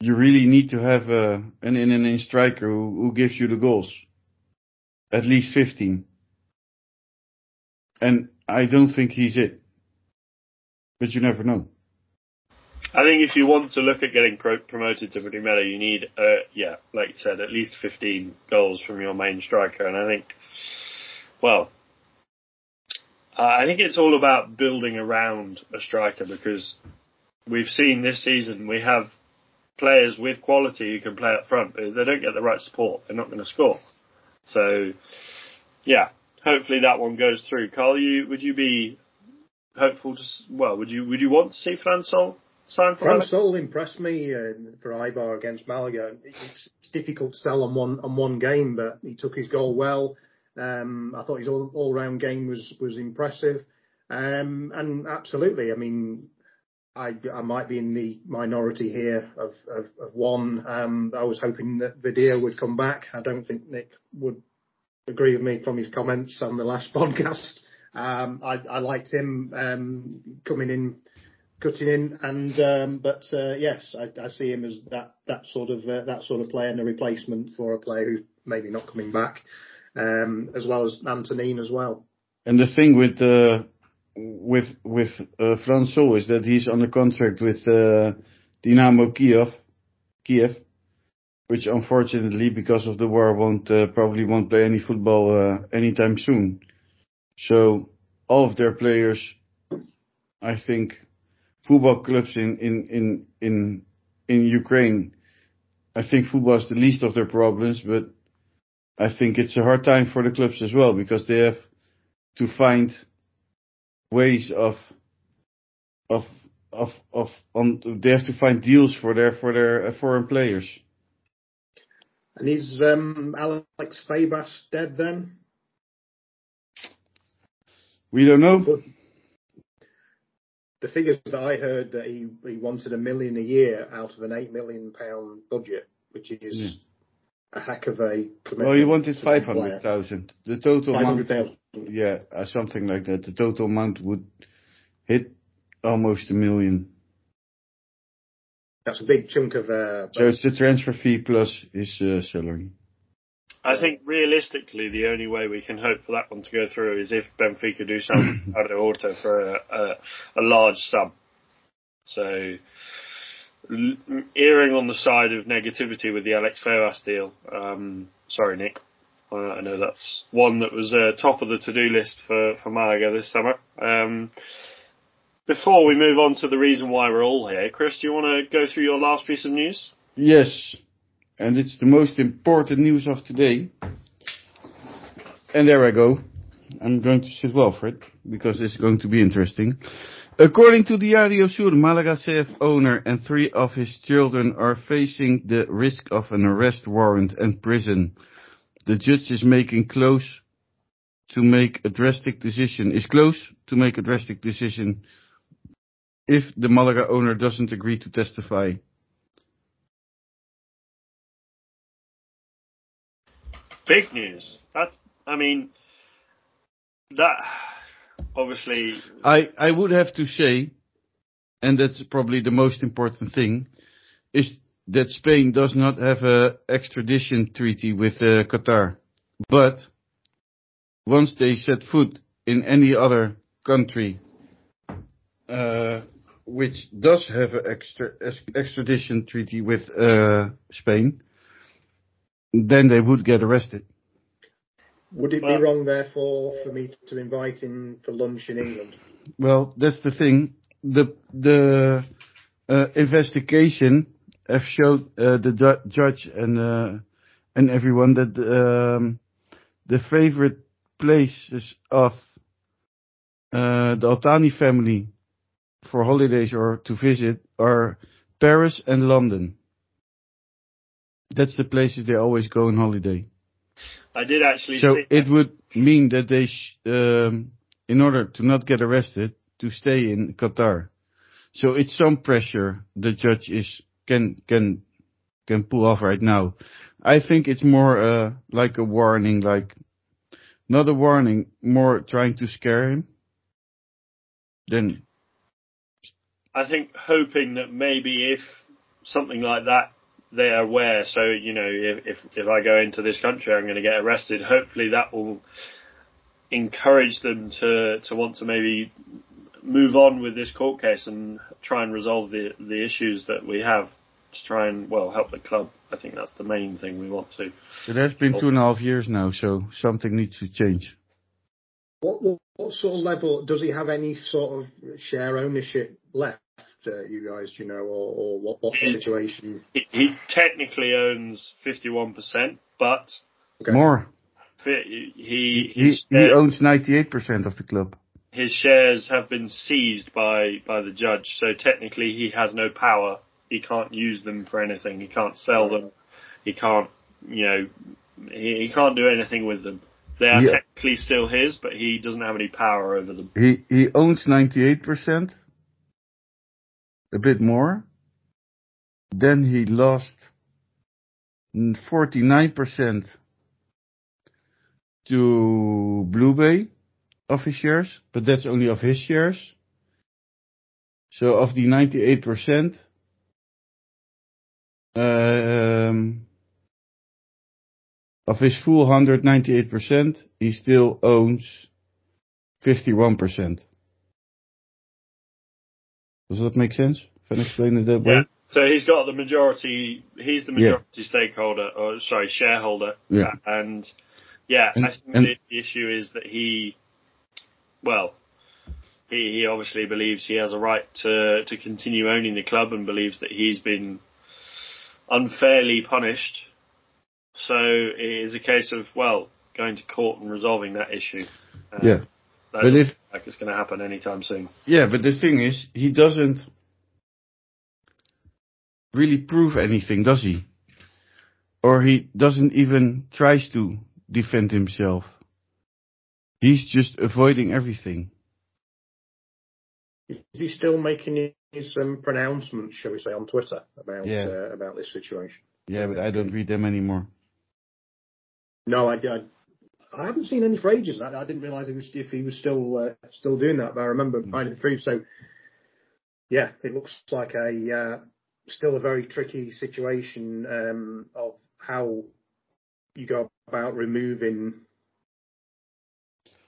you really need to have a, an in and in striker who, who gives you the goals. At least 15. And I don't think he's it. But you never know. I think if you want to look at getting pro- promoted to Primera, you need, uh, yeah, like you said, at least 15 goals from your main striker. And I think, well, uh, I think it's all about building around a striker because we've seen this season we have players with quality who can play up front, but if they don't get the right support, they're not going to score. So, yeah, hopefully that one goes through. Carl, you would you be hopeful to? Well, would you would you want to see Fran Sol sign for Fran Sol impressed me uh, for Eibar against Malaga. It's, it's difficult to sell on one on one game, but he took his goal well. Um, I thought his all, all round game was was impressive, um, and absolutely. I mean, I, I might be in the minority here of, of, of one. Um, I was hoping that Vidia would come back. I don't think Nick would agree with me from his comments on the last podcast. Um, I, I liked him um, coming in, cutting in, and um, but uh, yes, I, I see him as that that sort of uh, that sort of player and a replacement for a player who's maybe not coming back, um, as well as Antonin as well. And the thing with uh, with with uh, is that he's on a contract with uh, Dynamo Kiev, Kiev, which unfortunately because of the war won't uh, probably won't play any football uh, anytime soon. So all of their players, I think, football clubs in in in in in Ukraine, I think football is the least of their problems, but I think it's a hard time for the clubs as well because they have to find ways of of of of on they have to find deals for their for their uh, foreign players. And is um, Alex Febas dead then? We don't know. But the figures that I heard that he, he wanted a million a year out of an eight million pound budget, which is Yeah. A heck of a commitment. Well, he wanted to five one player. hundred thousand. The total Five amount, hundred thousand. yeah, uh, something like that. The total amount would hit almost a million. That's a big chunk of. Uh, So it's the transfer fee plus his uh, salary. I think realistically, the only way we can hope for that one to go through is if Benfica do something out of order for a, a, a large sum. So, l- erring on the side of negativity with the Alex Febas deal. Um, sorry, Nick. Uh, I know that's one that was uh, top of the to-do list for, for Malaga this summer. Um, before we move on to the reason why we're all here, Chris, do you want to go through your last piece of news? Yes, and it's the most important news of today. And there I go. I'm going to sit well for it because it's going to be interesting. According to Diario Sur, Malaga CF owner and three of his children are facing the risk of an arrest warrant and prison. The judge is making close to make a drastic decision, is close to make a drastic decision if the Malaga owner doesn't agree to testify. Big news. That's, I mean, that, obviously, I, I would have to say, and that's probably the most important thing, is that Spain does not have a extradition treaty with uh, Qatar. But once they set foot in any other country uh, which does have an extra, extradition treaty with uh, Spain, then they would get arrested. Would it Well- be wrong, therefore, for me to invite him for lunch in England? Well, that's the thing. The the uh, investigation have showed uh, the ju- judge and uh, and everyone that um, the favorite places of uh, the Al-Thani family for holidays or to visit are Paris and London. That's the places they always go on holiday. I did actually So it would mean that they, sh- um, in order to not get arrested, to stay in Qatar. So it's some pressure the judge is can can can pull off right now. I think it's more uh, like a warning, like not a warning, more trying to scare him. Then I think hoping that maybe if something like that, they're aware. So you know, if if, if I go into this country, I'm going to get arrested. Hopefully, that will encourage them to to want to maybe move on with this court case and try and resolve the the issues that we have. To try and well help the club. I think that's the main thing we want to. it has been two and a half years now, so something needs to change. What, what, what sort of level does he have any sort of share ownership left? Uh, you guys, you know, or, or what, what's the situation? He, he technically owns 51%, but Okay. More. fi- he He his, he share- owns ninety eight percent of the club. his shares have been seized by by the judge. So technically, he has no power. He can't use them for anything. He can't sell them. He can't, you know, he, he can't do anything with them. They are Yeah. technically still his, but he doesn't have any power over them. He he owns ninety eight percent, a bit more. Then he lost forty nine percent to Blue Bay of his shares, but that's only of his shares. So of the ninety eight percent, um, of his full hundred ninety eight percent, he still owns 51%. Does that make sense? If I explain it that way? Yeah. So he's got the majority. He's the Yeah. majority stakeholder, or sorry, shareholder. Yeah. And yeah, And- I think and- the, the issue is that he, well, he, he obviously believes he has a right to to continue owning the club and believes that he's been unfairly punished. So it is a case of well going to court and resolving that issue. Uh, Yeah. That But if- like it's going to happen anytime soon. Yeah, but the thing is, he doesn't really prove anything, does he? Or he doesn't even tries to defend himself. He's just avoiding everything. Is he still making his um, pronouncements, shall we say, on Twitter about Yeah. uh, about this situation? Yeah, but I don't read them anymore. No, I, I, I haven't seen any for ages. I, I didn't realise he was, if he was still uh, still doing that, but I remember finding it through. So, yeah, it looks like a uh, still a very tricky situation um, of how you go about removing.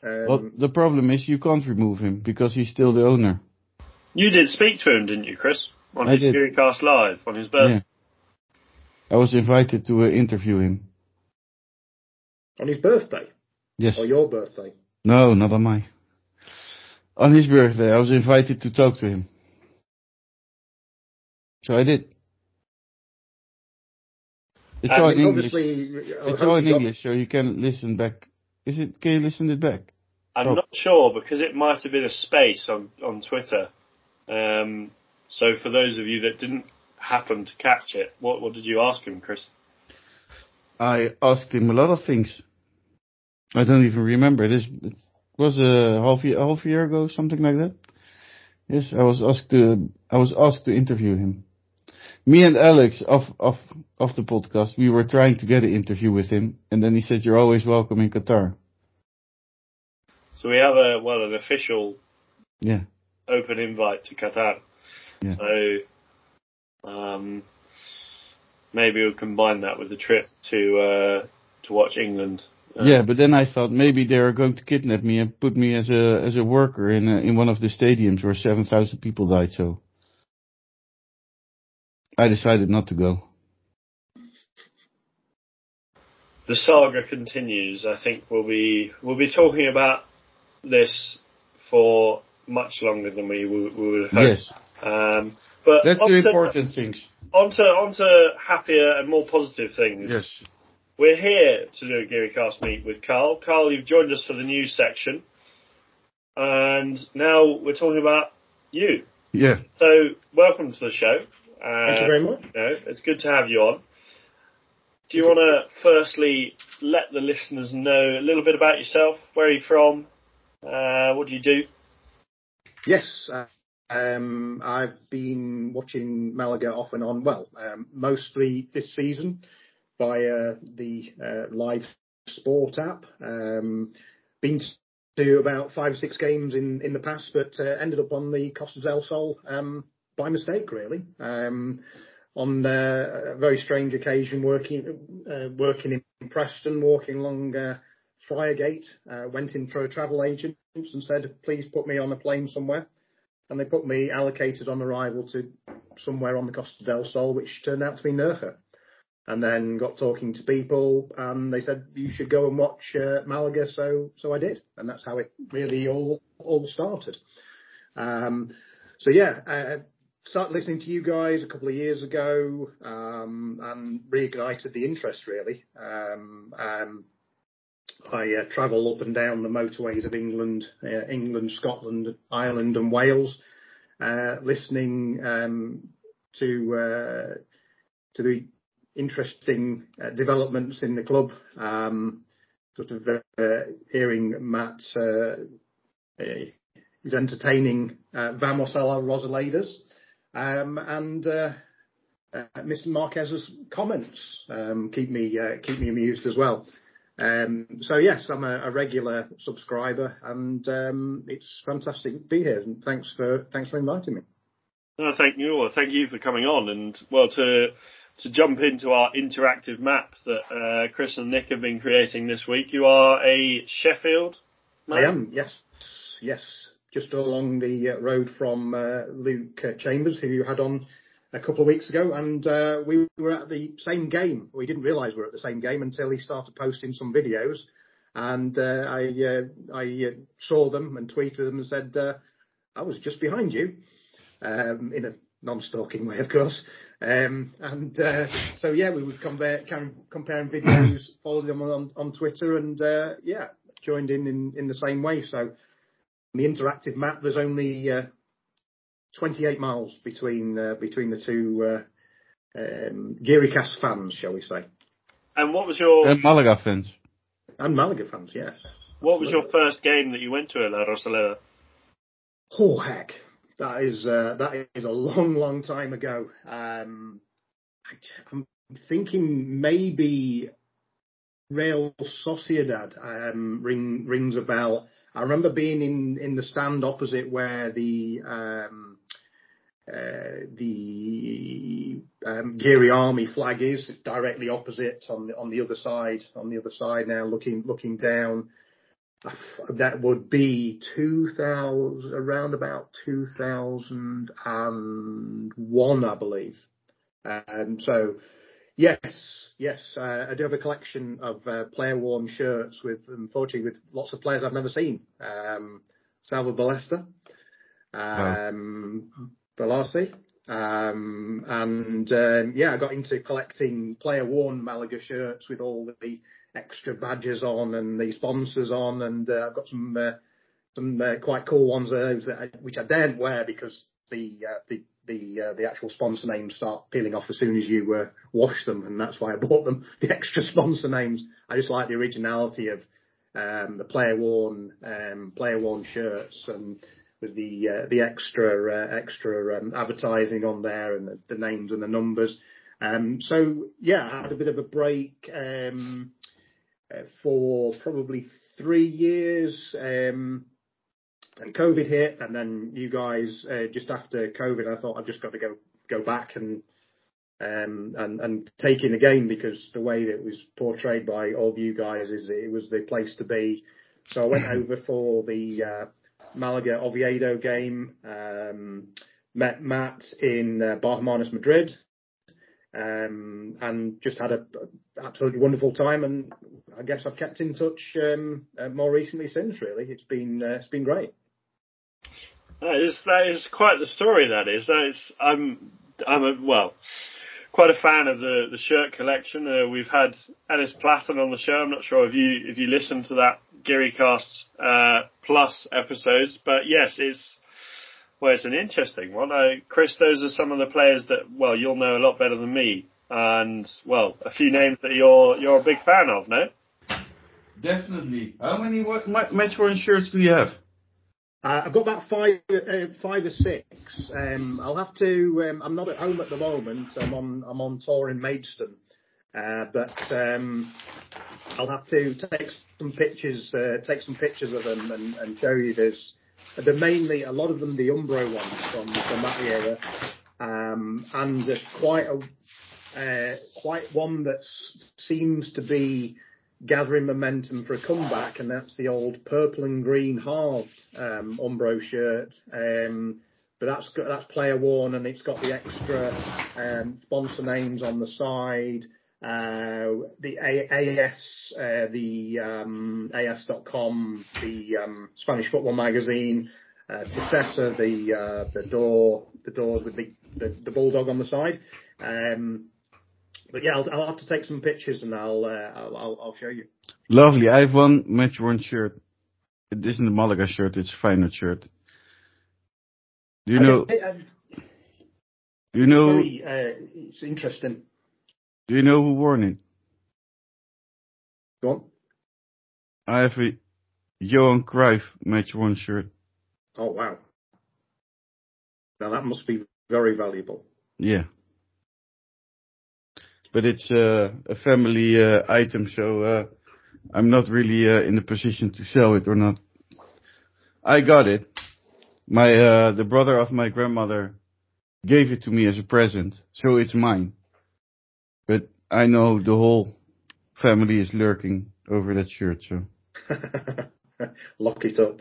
Um, Well, the problem is you can't remove him because he's still the owner. You did speak to him, didn't you, Chris? On I his did. Furycast Live on his birthday. Yeah. I was invited to uh, interview him. On his birthday Yes. or your birthday. No, not on mine. On his birthday, I was invited to talk to him. So I did. It's all in English. It's all in English, so you can listen back. Is it? Can you listen it back? I'm Oh. not sure because it might have been a space on on Twitter. Um, so for those of you that didn't happen to catch it, what what did you ask him, Chris? I asked him a lot of things. I don't even remember. This it was a half year, half year ago, something like that. Yes, I was asked to I was asked to interview him. Me and Alex of of of the podcast, we were trying to get an interview with him, and then he said, "You're always welcome in Qatar." So we have a well an official Yeah, open invite to Qatar. Yeah. So um, maybe we'll combine that with the trip to uh, to watch England. Uh, yeah. But then I thought maybe they are going to kidnap me and put me as a as a worker in a, in one of the stadiums where seven thousand people died. So I decided not to go. the saga continues. I think we'll be we'll be talking about this for much longer than we, we, we would have hoped. Yes, Um, but that's the important things. Onto onto happier and more positive things. Yes. We're here to do a GearyCast meet with Carl. Carl, you've joined us for the news section, and now we're talking about you. Yeah. So, welcome to the show. Uh, Thank you very much. you know, it's good to have you on. Do you want to firstly let the listeners know a little bit about yourself? Where are you from? Uh, what do you do? Yes, uh, um, I've been watching Malaga off and on. Well, um, mostly this season via the uh, live sport app. Um, been to about five or six games in, in the past, but uh, ended up on the Costa del Sol um, by mistake, really. Um, on uh, a very strange occasion, working uh, working in Preston, walking along uh, Friargate, uh, went in for a travel agent and said, "Please put me on a plane somewhere." And they put me allocated on arrival to somewhere on the Costa del Sol, which turned out to be Nerja. And then got talking to people, and they said you should go and watch uh, Malaga. So, so I did, and that's how it really all all started. Um, so yeah, uh, started listening to you guys a couple of years ago, um, and reignited the interest really. Um, um, I uh, travel up and down the motorways of England, uh, England, Scotland, Ireland, and Wales, uh, listening um, to uh, to the interesting uh, developments in the club. Um, sort of uh, hearing Matt is entertaining Vamos a la um, and Mr. Marquez's comments um, keep me keep me amused as well. Um, so yes, I'm a, a regular subscriber, and um, it's fantastic to be here. And thanks for thanks for inviting me. No, thank you. Well, thank you for coming on, and well to to jump into our interactive map that uh, Chris and Nick have been creating this week. You are a Sheffield. I am yes, yes, just along the uh, road from uh, Luke uh, Chambers, who you had on a couple of weeks ago, and uh, we were at the same game. We didn't realise we were at the same game until he started posting some videos, and uh, I uh, I uh, saw them and tweeted them and said uh, I was just behind you, um, in a non-stalking way, of course. Um, and uh, so yeah, we would compare com- comparing videos, followed them on on Twitter, and uh, yeah, joined in, in in the same way. So on the interactive map, there's only uh, 28 miles between uh, between the two uh, um, GearyCast fans, shall we say, And what was your And Malaga fans. and Malaga fans. Yes. what was your first game that you went to at La Rosaleda? Oh heck, that is uh, that is a long, long time ago. Um, I, I'm thinking maybe Real Sociedad um, ring rings a bell. I remember being in in the stand opposite where the um, uh, the um, Geary Army flag is directly opposite on the on the other side. On the other side now, looking looking down. That would be 2000 around about 2001 i believe. Um, so yes yes uh, i do have a collection of uh, player worn shirts with unfortunately with lots of players i've never seen. Um, salva ballesta. Um, Velasi, um, and um, yeah, I got into collecting player worn Malaga shirts with all the extra badges on and the sponsors on, and uh, I've got some uh, some uh, quite cool ones that which I daren't wear because the uh, the the uh, the actual sponsor names start peeling off as soon as you uh, wash them, and that's why I bought them. The extra sponsor names. I just like the originality of um, the player worn um, player worn shirts and with the uh, the extra uh, extra um, advertising on there and the, the, names and the numbers. Um, so yeah, I had a bit of a break um, uh, for probably three years. Um, and COVID hit, and then you guys uh, just after COVID, I thought I've just got to go go back and um, and and take in the game because the way that it was portrayed by all of you guys is it was the place to be. So I went over for the uh, Malaga Oviedo game, um, met Matt in uh, Barcelona Madrid, um, and just had a, a, absolutely wonderful time. And I guess I've kept in touch um, uh, more recently since. Really, it's been uh, it's been great. That is that is quite the story. That is. That is I'm I'm a well quite a fan of the the shirt collection. Uh, we've had Ellis Platten on the show. I'm not sure if you if you listened to that Gearycast uh, Plus episodes, but yes, it's well, it's an interesting one. Chris, those are some of the players that well you'll know a lot better than me, and well, a few names that you're you're a big fan of, no? Definitely. How many what, match worn shirts do you have? Uh, I've got about five, uh, five or six. Um, I'll have to. Um, I'm not at home at the moment. I'm on. I'm on tour in Maidstone, uh, but um, I'll have to take some pictures. Uh, take some pictures of them and, and show you. this. They're mainly a lot of them the Umbro ones from from that era, um, and quite a uh, quite one that seems to be gathering momentum for a comeback, and that's the old purple and green halved um, Umbro shirt. Um, but that's got, that's player worn, and it's got the extra um, sponsor names on the side. Uh, the AS, uh, the um, AS.com, the um, Spanish football magazine, uh, Tissesa, the uh, the door, the doors with the, the, the bulldog on the side. Um, but yeah, I'll, I'll have to take some pictures and I'll, uh, I'll, I'll, I'll show you. Lovely. I have one match worn shirt. It isn't a Malaga shirt. It's a Feyenoord shirt. Do you know? Um, do you know? Very, uh, it's interesting. Do you know who wore it? Go on. I have a Johan Cruyff match worn shirt. Oh wow! Now that must be very valuable. Yeah but it's uh, a family uh, item, so uh, I'm not really uh, in the position to sell it or not. I got it. My uh, the brother of my grandmother gave it to me as a present, so it's mine. But I know the whole family is lurking over that shirt, so lock it up.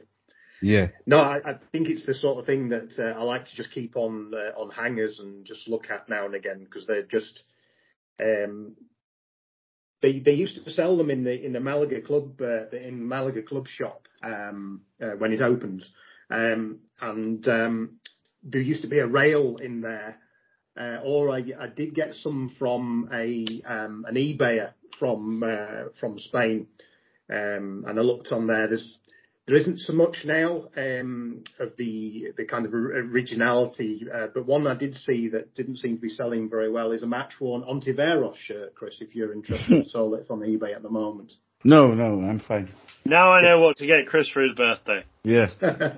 Yeah. No, I, I, think it's the sort of thing that uh, I like to just keep on uh, on hangers and just look at now and again because they're just um, they they used to sell them in the in the Malaga club uh, in Malaga club shop um, uh, when it opened, um, and um, there used to be a rail in there. Uh, or I, I did get some from a um, an eBayer from uh, from Spain, um, and I looked on there. There's there isn't so much now um, of the the kind of originality, uh, but one I did see that didn't seem to be selling very well is a match worn Ontiveros shirt, Chris. If you're interested, it's all it's on eBay at the moment. No, no, I'm fine. Now I know what to get Chris for his birthday. Yeah.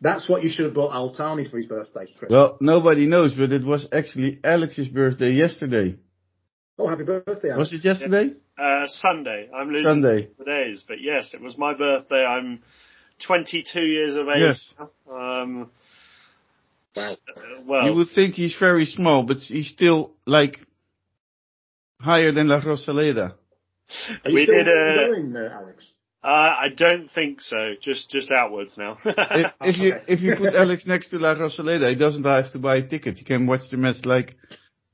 That's what you should have bought Al-Thani for his birthday, Chris. Well, nobody knows, but it was actually Alex's birthday yesterday. Oh, happy birthday, Alex. Was it yesterday? Uh, Sunday. I'm losing Sunday. the days, but yes, it was my birthday. I'm 22 years of age. Yes. Um, wow. well, you would think he's very small, but he's still like higher than La Rosaleda. Are you we still did a- going, uh, Alex? uh, I don't think so. Just just outwards now. if, if you if you put Alex next to La Rosaleda, he doesn't have to buy a ticket. He can watch the match like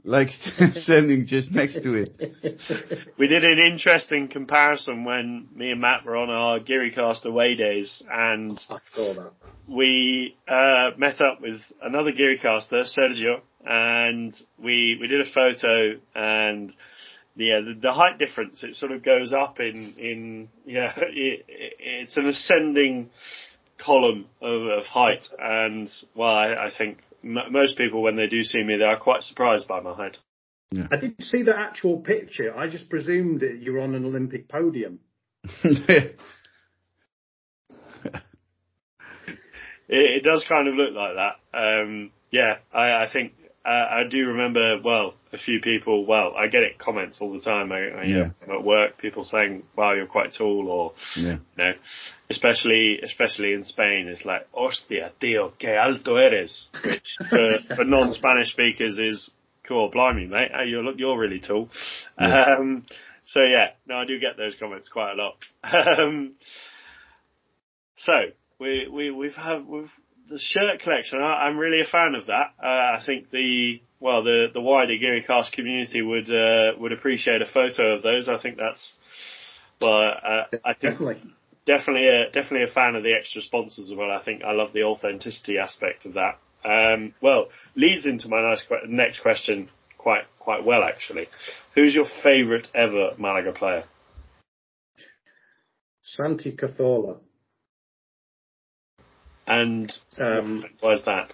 like standing just next to it. we did an interesting comparison when me and Matt were on our Gearycast away days, and I saw that. we uh, met up with another Gearycaster, Sergio, and we we did a photo and. Yeah, the, the height difference it sort of goes up in in yeah it, it's an ascending column of, of height and well I, I think m- most people when they do see me they are quite surprised by my height. I didn't see the actual picture. I just presumed that you were on an Olympic podium. it, it, does kind of look like that. Um, yeah, I, I think uh, I do remember, well, a few people, well, I get it comments all the time. I, I, yeah. Know, at work, people saying, wow, you're quite tall or, yeah. you know, especially, especially in Spain, it's like, hostia, tío, que alto eres, which for, for non-Spanish speakers is, cool, blimey, mate, you're, you're really tall. Yeah. Um, so yeah, no, I do get those comments quite a lot. Um, so, we, we, we've had, we've, the shirt collection, I, am really a fan of that. Uh, I think the well, the the wider GearyCast community would uh, would appreciate a photo of those. I think that's well, uh, I think definitely definitely a definitely a fan of the extra sponsors as well. I think I love the authenticity aspect of that. Um, well, leads into my nice que- next question quite quite well actually. Who's your favourite ever Malaga player? Santi Cazorla. And um, why is that?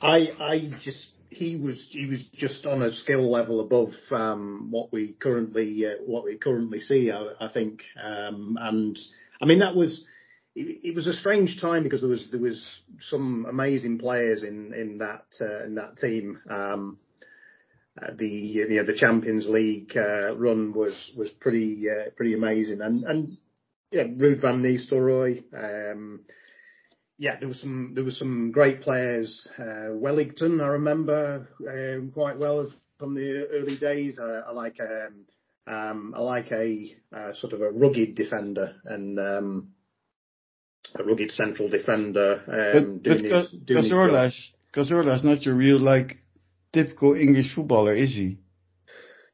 I I just he was he was just on a skill level above um, what we currently uh, what we currently see. I, I think, um, and I mean that was it, it, was a strange time because there was there was some amazing players in in that uh, in that team. Um, uh, the you know the Champions League uh, run was was pretty uh, pretty amazing, and and yeah, Ruud van Nistelrooy. Um, yeah, there was some there was some great players. Uh, Wellington, I remember um, quite well from the early days. Uh, I like um, um, I like a uh, sort of a rugged defender and um, a rugged central defender. Um, but Cazorla's not your real like typical English footballer, is he?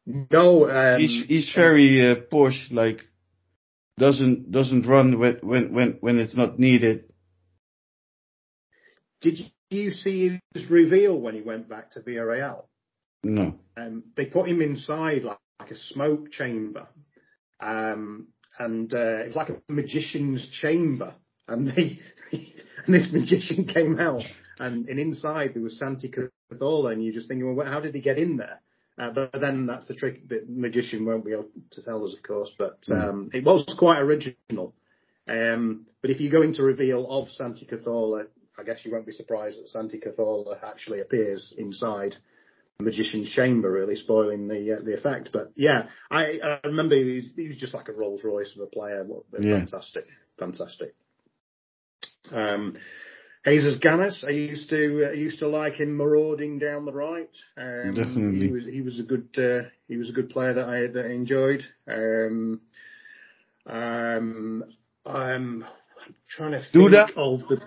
No, um, he's he's very uh, posh. Like doesn't doesn't run when when when when it's not needed did you see his reveal when he went back to Villarreal? No. Um, they put him inside like, like a smoke chamber, um, and uh, it was like a magician's chamber. And they, and this magician came out, and, and inside there was Santi Cazorla, and you're just thinking, well, how did he get in there? Uh, but then that's the trick. The magician won't be able to tell us, of course. But um, it was quite original. Um, but if you go into reveal of Santi Cazorla, I guess you won't be surprised that Santi Cazorla actually appears inside the magician's chamber, really spoiling the uh, the effect. But yeah, I, I remember he was, he was, just like a Rolls Royce of a player. Yeah. Fantastic, fantastic. Um, Jesus Gamez, I used to uh, used to like him marauding down the right. Um, Definitely, he was he was a good uh, he was a good player that I that I enjoyed. Um, um, I'm trying to think Duda? of the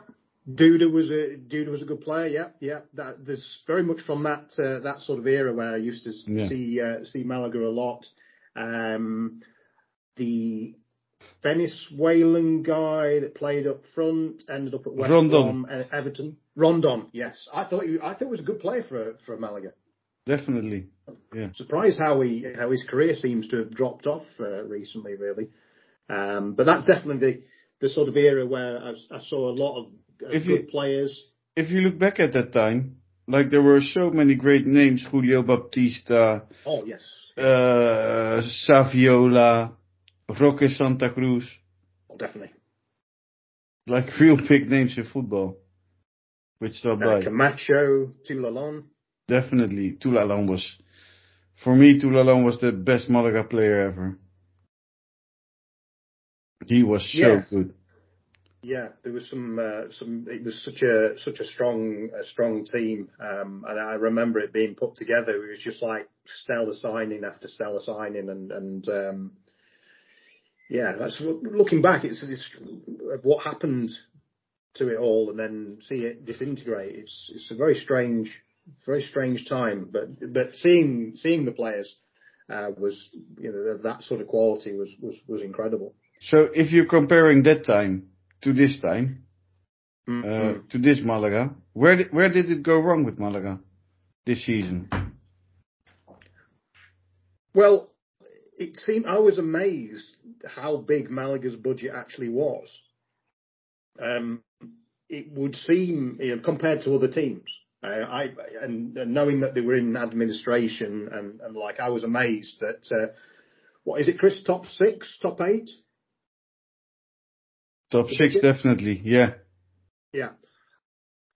Duda was a Duda was a good player. Yeah, yeah. That there's very much from that uh, that sort of era where I used to yeah. see uh, see Malaga a lot. Um, the Venezuelan guy that played up front ended up at West Rondon. Brom, Everton. Rondon, yes. I thought he, I thought he was a good player for for Malaga. Definitely. Yeah. Surprised how he how his career seems to have dropped off uh, recently, really. Um, but that's definitely the the sort of era where I, I saw a lot of if good you, players. If you look back at that time, like there were so many great names: Julio Baptista. Oh yes. Uh, Saviola, Roque Santa Cruz. Oh, definitely. Like real big names in football. Which stopped uh, by. Camacho, Toulalan. Definitely, Toulalan was, for me, Toulalan was the best Malaga player ever. He was so yeah. good. Yeah, there was some uh, some. It was such a such a strong a strong team, um, and I remember it being put together. It was just like stellar signing after stellar signing, and and um, yeah, that's looking back. It's, it's what happened to it all, and then see it disintegrate. It's it's a very strange, very strange time. But but seeing seeing the players uh, was you know that sort of quality was was was incredible. So if you're comparing that time to this time, mm-hmm. uh, to this Malaga. Where did, where did it go wrong with Malaga this season? Well, it seemed I was amazed how big Malaga's budget actually was. Um, it would seem, you know, compared to other teams, uh, I and, and, knowing that they were in administration and, and like I was amazed that uh, what is it, Chris? Top six, top eight? Top six, definitely. Yeah. Yeah.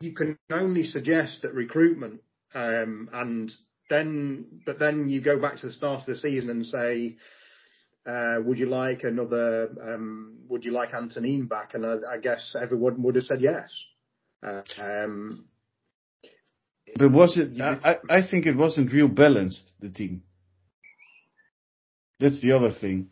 You can only suggest that recruitment, um, and then, but then you go back to the start of the season and say, uh, would you like another, um, would you like Antonin back? And I, I guess everyone would have said yes. Uh, um, but was it, I, I think it wasn't real balanced, the team. That's the other thing.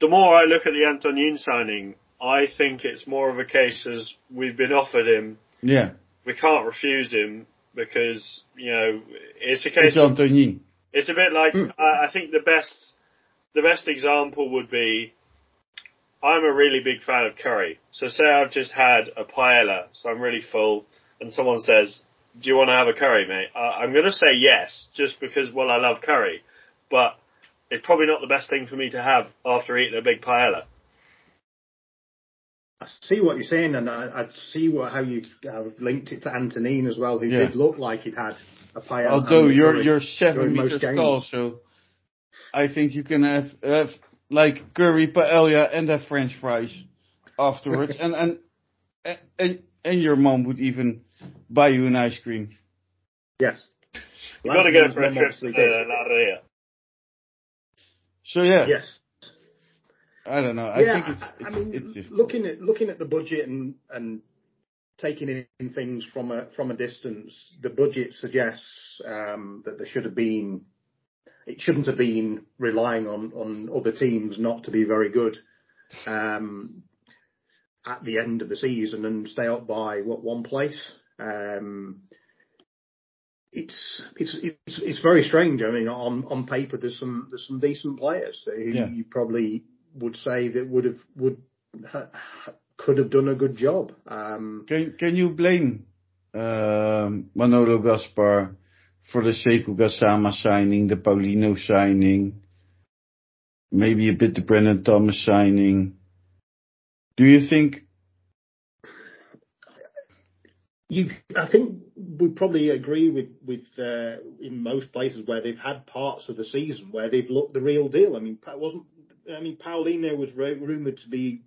The more I look at the Antonin signing, I think it's more of a case as we've been offered him. Yeah. We can't refuse him because, you know, it's a case it's Antonin. It's a bit like, mm. I, I think the best, the best example would be, I'm a really big fan of curry. So say I've just had a paella, so I'm really full, and someone says, do you want to have a curry, mate? Uh, I'm going to say yes, just because, well, I love curry. But it's probably not the best thing for me to have after eating a big paella. I see what you're saying, and I, I see what, how you have linked it to Antonin as well, who yeah. did look like he'd had a pie. Although you're you're seven meters tall, so I think you can have, have like curry, paella, and have French fries afterwards, and, and and and your mom would even buy you an ice cream. Yes, you got to get it for a trip to La Ria. So yeah. Yes. I don't know. I yeah, think it's, it's, I mean, it's looking at looking at the budget and and taking in things from a from a distance, the budget suggests um, that there should have been. It shouldn't have been relying on on other teams not to be very good um, at the end of the season and stay up by what one place. Um, it's it's it's it's very strange. I mean, on on paper, there's some there's some decent players who yeah. you probably would say that would have would ha, could have done a good job. Um, can can you blame um, Manolo Gaspar for the Sekou Gassama signing, the Paulino signing, maybe a bit the Brandon Thomas signing? Do you think? You, I think we probably agree with with uh, in most places where they've had parts of the season where they've looked the real deal. I mean, it wasn't I mean, Paulino was rumoured to be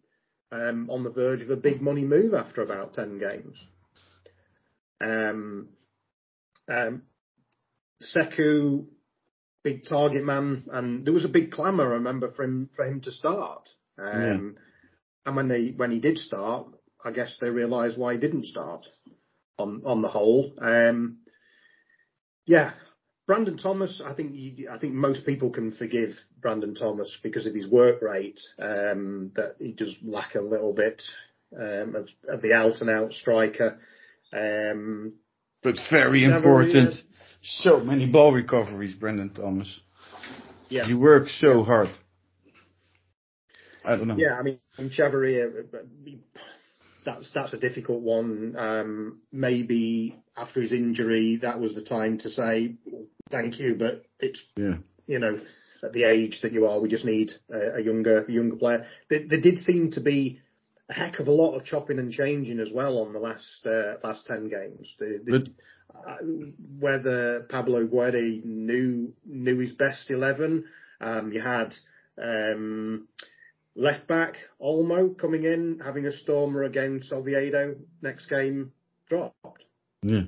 um, on the verge of a big money move after about 10 games. Um, um, Sekou, big target man, and there was a big clamour, I remember, for him, for him to start. Um, yeah. And when they, when he did start, I guess they realised why he didn't start on, on the whole. Um, yeah, Brandon Thomas, I think you, I think most people can forgive Brandon Thomas because of his work rate. Um, that he does lack a little bit um, of, of, the out and out striker. Um, but very important. So many ball recoveries, Brandon Thomas. Yeah, he works so hard. I don't know. Yeah, I mean, Chavarria, that's that's a difficult one. Um, maybe after his injury, that was the time to say thank you, but it's yeah. you know at the age that you are, we just need a, a younger younger player. There, there, did seem to be a heck of a lot of chopping and changing as well on the last uh, last ten games. The, the, uh, whether Pablo Guede knew knew his best eleven, um, you had. Um, left back Olmo coming in, having a stormer against Oviedo. Next game dropped. Yeah.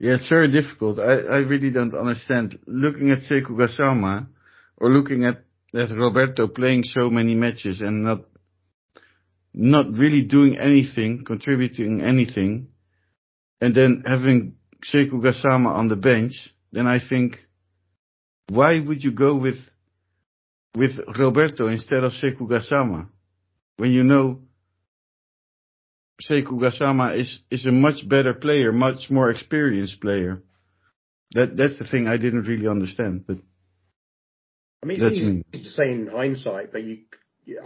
Yeah, it's very difficult. I, I really don't understand. Looking at Sekou Gassama or looking at, at Roberto playing so many matches and not not really doing anything, contributing anything, and then having Sekou Gassama on the bench, then I think, why would you go with with Roberto instead of Sekou Gassama when you know Sekou Gassama is, is a much better player, much more experienced player. That that's the thing I didn't really understand, but I mean, it's easy to say in hindsight, but you,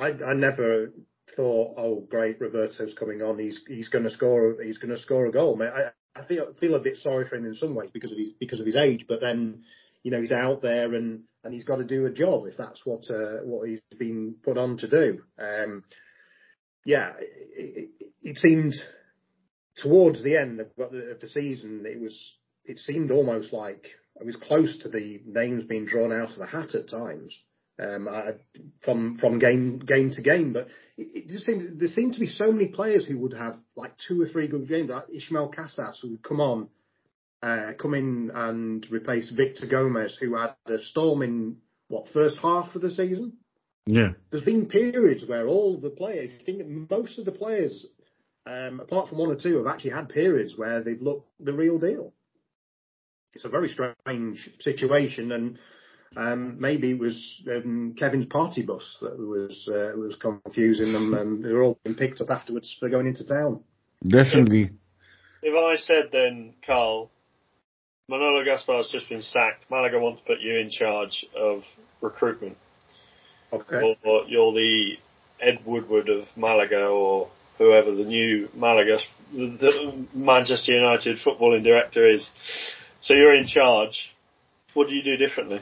I, I never thought, oh, great, Roberto's coming on. He's he's going to score. He's going to score a goal. I, I feel feel a bit sorry for him in some ways because of his because of his age, but then you know he's out there and and he's got to do a job if that's what uh, what he's been put on to do. Um, yeah, it, it, it, seemed towards the end of the, of the season, it was it seemed almost like it was close to the names being drawn out of the hat at times. um, I, from from game game to game. But it, it just seemed there seemed to be so many players who would have like two or three good games. Like Ismael Casas who would come on, uh, come in and replace Victor Gomez, who had a storm in what first half of the season. Yeah. There's been periods where all the players, I think most of the players, um, apart from one or two, have actually had periods where they've looked the real deal. It's a very strange situation, and um, maybe it was um, Kevin's party bus that was uh, was confusing them, and they were all being picked up afterwards for going into town. Definitely. If I said then, Carl, Manolo Gaspar's just been sacked, Malaga want to put you in charge of recruitment, Okay. or you're the Ed Woodward of Malaga, or whoever the new Malaga, the Manchester United footballing director is. So you're in charge. What do you do differently?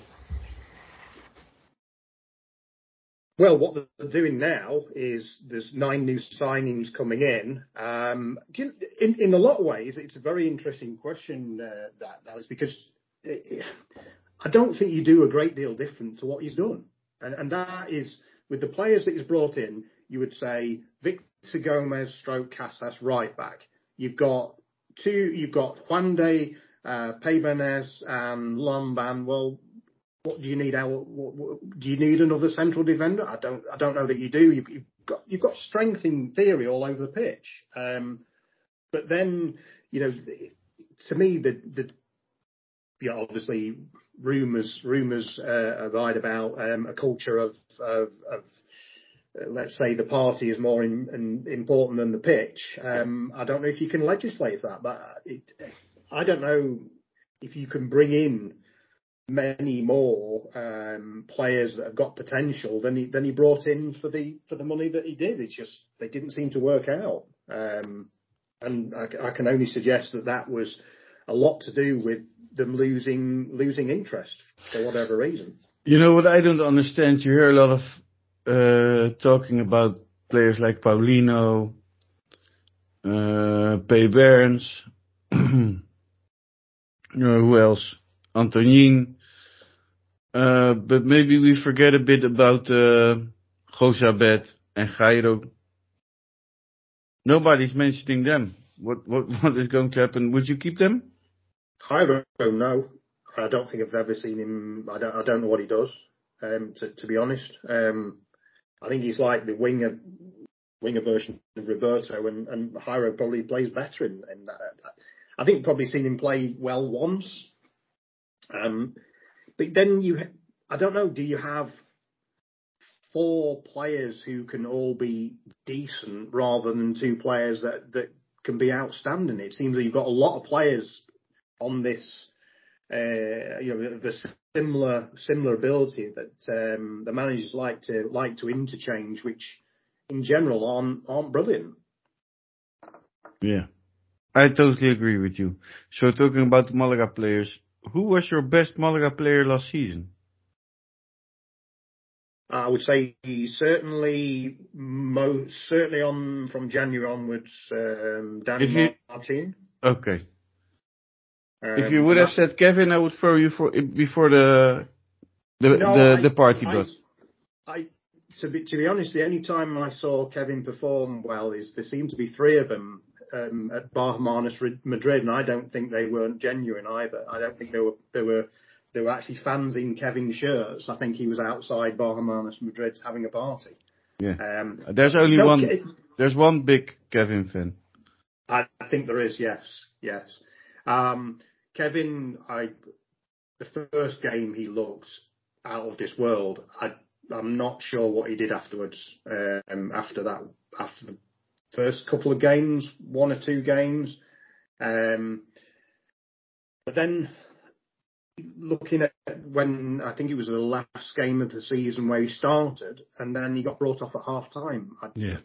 Well, what they're doing now is there's nine new signings coming in. Um, you- in, in a lot of ways, it's a very interesting question, uh, that, that is because uh, I don't think you do a great deal different to what he's done. And, and that is with the players that he's brought in, you would say Victor Gomez, stroke Casas, right back. You've got two, you've got Juande, uh, Peybernes and Lomban. Well, what do you need? Al- what, what, do you need another central defender? I don't. I don't know that you do. You've, you've got you've got strength in theory all over the pitch, um, but then you know, to me, the the you know, obviously rumours rumours uh, abide about um, a culture of of, of uh, let's say the party is more in, in, important than the pitch. Um, I don't know if you can legislate that, but it, I don't know if you can bring in many more um, players that have got potential than he than he brought in for the for the money that he did. It's just they didn't seem to work out, um, and I, I can only suggest that that was a lot to do with them losing losing interest for whatever reason. You know what I don't understand? You hear a lot of uh, talking about players like Paulino, uh, Peybernes, you know, who else? Antonin. Uh, but maybe we forget a bit about uh, Jozabed and Jairo. Nobody's mentioning them. What what what is going to happen? Would you keep them? Jairo, no, I don't think I've ever seen him. I don't, I don't know what he does. Um, to, to be honest, um, I think he's like the winger winger version of Roberto, and, and Jairo probably plays better in, in that. I think probably seen him play well once. Um, but then you, I don't know, do you have four players who can all be decent rather than two players that, that can be outstanding? It seems that you've got a lot of players on this, uh, you know, the, the similar similar ability that um, the managers like to like to interchange, which in general aren't aren't brilliant. Yeah, I totally agree with you. So talking about Malaga players, who was your best Malaga player last season? I would say certainly most certainly on from January onwards, um, Danny you- Martin. Okay. If Um, you would have said Kevin, I would throw you for before the the No, the, I- the party I- bus. I to be to be honest, the only time I saw Kevin perform well is there seemed to be three of them um, at Bar Hermanos Madrid, and I don't think they weren't genuine either. I don't think there were they were they were actually fans in Kevin's shirts. I think he was outside Bar Hermanos Madrid having a party. Yeah. Um, There's only no, one. There's one big Kevin fan. I I think there is, yes, yes. Um, Kevin, I the first game he looked out of this world. I I'm not sure what he did afterwards. Um, after that, after the first couple of games, one or two games, um, but then looking at when I think it was the last game of the season where he started, and then he got brought off at half time. I, Yeah.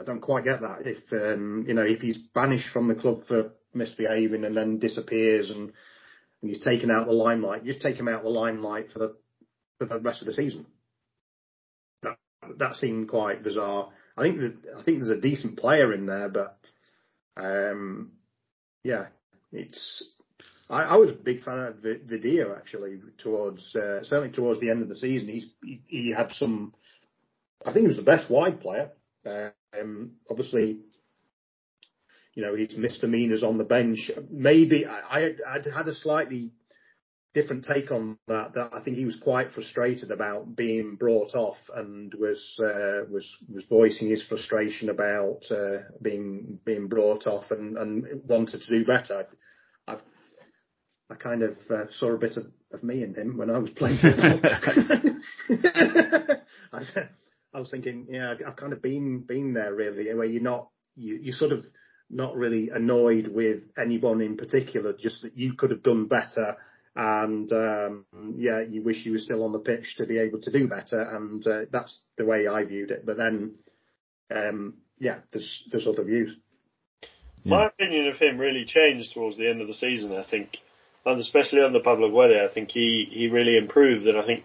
I don't quite get that. If um, you know, if he's banished from the club for misbehaving and then disappears and, and he's taken out the limelight, You just take him out the limelight for the for the rest of the season. That that seemed quite bizarre. I think that I think there's a decent player in there, but um, yeah, it's I, I was a big fan of the Vidia actually. Towards uh, certainly towards the end of the season, he's he, he had some. I think he was the best wide player. Um, obviously, you know his misdemeanors on the bench. Maybe I, I I'd had a slightly different take on that. That I think he was quite frustrated about being brought off and was uh, was was voicing his frustration about uh, being being brought off and, and wanted to do better. I've, I kind of uh, saw a bit of, of me in him when I was playing. I, I was thinking, yeah, I've kind of been been there really, where you're not you you sort of not really annoyed with anyone in particular, just that you could have done better and um, yeah, you wish you were still on the pitch to be able to do better, and uh, that's the way I viewed it. But then, um, yeah, there's there's other views. My opinion of him really changed towards the end of the season. I think, and especially under Pablo Guede, I think he, he really improved, and I think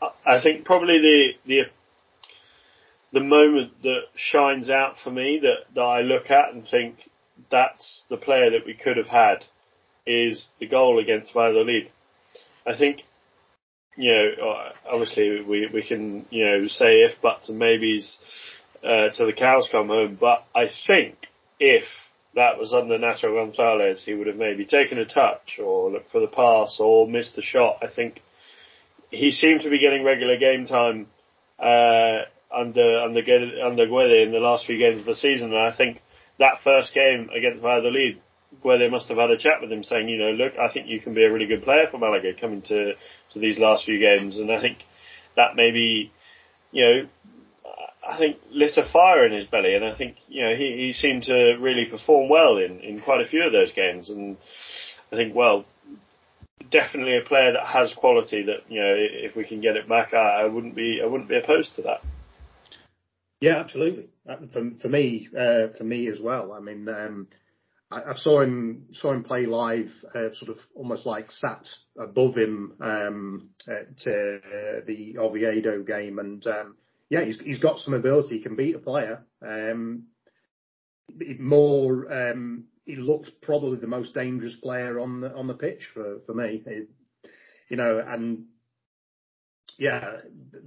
I think probably the the the moment that shines out for me that, that I look at and think that's the player that we could have had is the goal against Valladolid. I think, you know, uh, obviously we, we can, you know, say if, buts and maybes, uh, till the cows come home, but I think if that was under Natxo Gonzalez, he would have maybe taken a touch or looked for the pass or missed the shot. I think he seemed to be getting regular game time, uh, under, under, under Guede in the last few games of the season, and I think that first game against Valladolid they must have had a chat with him saying, you know, look, I think you can be a really good player for Malaga coming to, to these last few games. And I think that maybe, you know, I think lit a fire in his belly. And I think, you know, he, he seemed to really perform well in, in quite a few of those games. And I think, well, definitely a player that has quality that, you know, if we can get it back, I, I wouldn't be, I wouldn't be opposed to that. Yeah, absolutely. For, for me, uh, for me as well. I mean, um, I, I saw him saw him play live, uh, sort of almost like sat above him um, at uh, the Oviedo game, and um, yeah, he's he's got some ability. He can beat a player. Um, more, um, he looks probably the most dangerous player on the on the pitch for for me. It, you know, and yeah,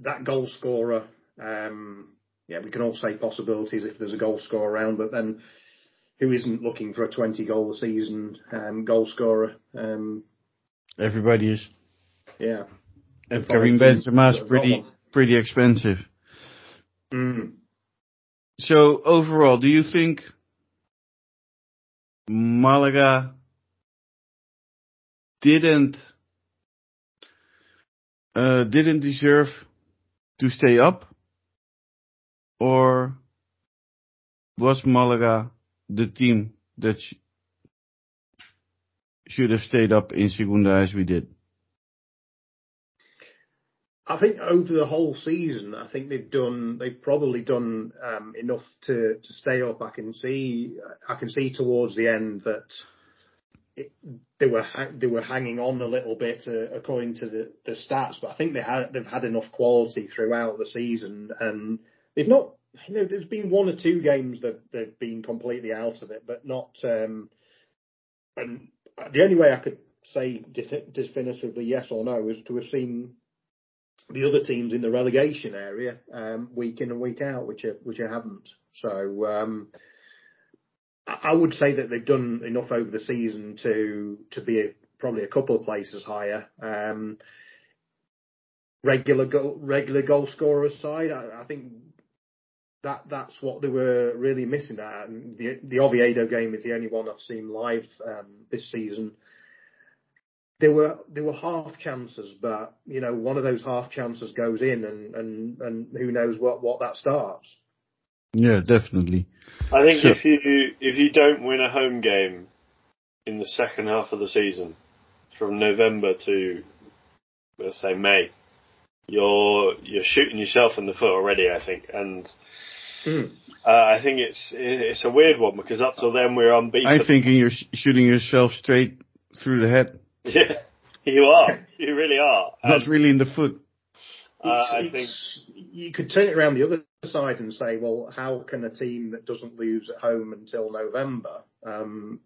that goal scorer. Um, yeah, we can all say possibilities if there's a goal scorer around, but then who isn't looking for a 20 goal a season um, goal scorer. Um, Everybody is. Yeah. And Karim Benzema is pretty pretty expensive. Mm. So overall, do you think Malaga didn't uh, didn't deserve to stay up, or was Malaga the team that sh- should have stayed up in Segunda as we did? I think over the whole season, I think they've done, they've probably done um, enough to, to stay up. I can see, I can see towards the end that it, they were they were hanging on a little bit uh, according to the, the stats, but I think they had they've had enough quality throughout the season, and they've not you know, there's been one or two games that they've been completely out of it, but not. Um, and the only way I could say definitively yes or no is to have seen the other teams in the relegation area um, week in and week out, which I, which I haven't. So um, I would say that they've done enough over the season to to be a, probably a couple of places higher. Um, regular goal regular goal scorers side, I, I think that that's what they were really missing. That the the Oviedo game is the only one I've seen live um, this season. There were there were half chances, but you know one of those half chances goes in, and and and who knows what what that starts. Yeah, definitely. I think so, if you if you don't win a home game in the second half of the season, from November to let's say May, you're you're shooting yourself in the foot already. I think, and Mm. Uh, I think it's it's a weird one because up till then we're unbeaten. I'm thinking you're sh- shooting yourself straight through the head. Yeah, you are. you really are. Not really in the foot. Uh, I think you could turn it around the other side and say, well, how can a team that doesn't lose at home until November, um,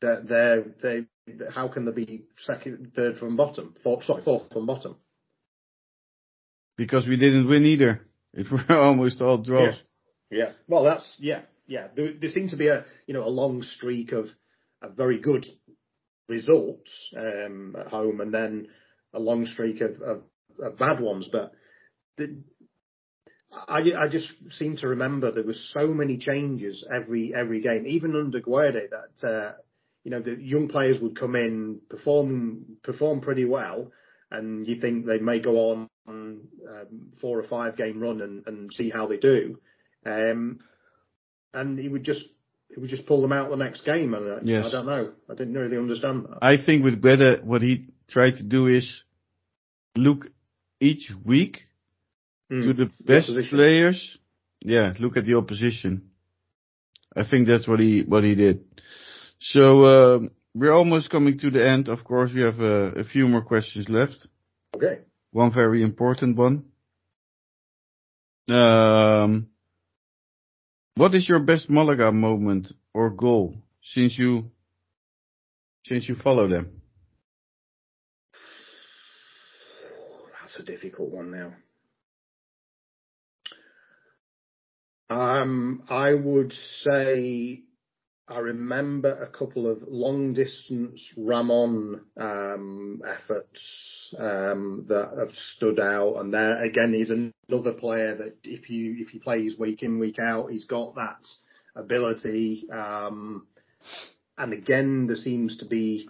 they're, they're, they how can they be second, third from bottom? Fourth, sorry, fourth from bottom. Because we didn't win either. It were almost all draws. Yeah. Yeah. Well, that's yeah, yeah. There, there seemed to be a you know a long streak of, of very good results um, at home, and then a long streak of, of, of bad ones. But the, I, I just seem to remember there was so many changes every every game, even under Guede, that uh, you know the young players would come in, perform perform pretty well, and you think they may go on um, four or five game run and, and see how they do, um, and he would just he would just pull them out the next game, and I, Yes. I don't know, I didn't really understand that. I think with Guede, what he tried to do is look each week Mm. to the best opposition. players. Yeah, look at the opposition. I think that's what he what he did. So um, we're almost coming to the end. Of course, we have uh, a few more questions left. Okay. One very important one. Um, what is your best Malaga moment or goal since you since you follow them? That's a difficult one now. Um, I would say I remember a couple of long distance Ramon um, efforts um, that have stood out, and there again he's another player that if you if he plays week in week out, he's got that ability. Um, and again, there seems to be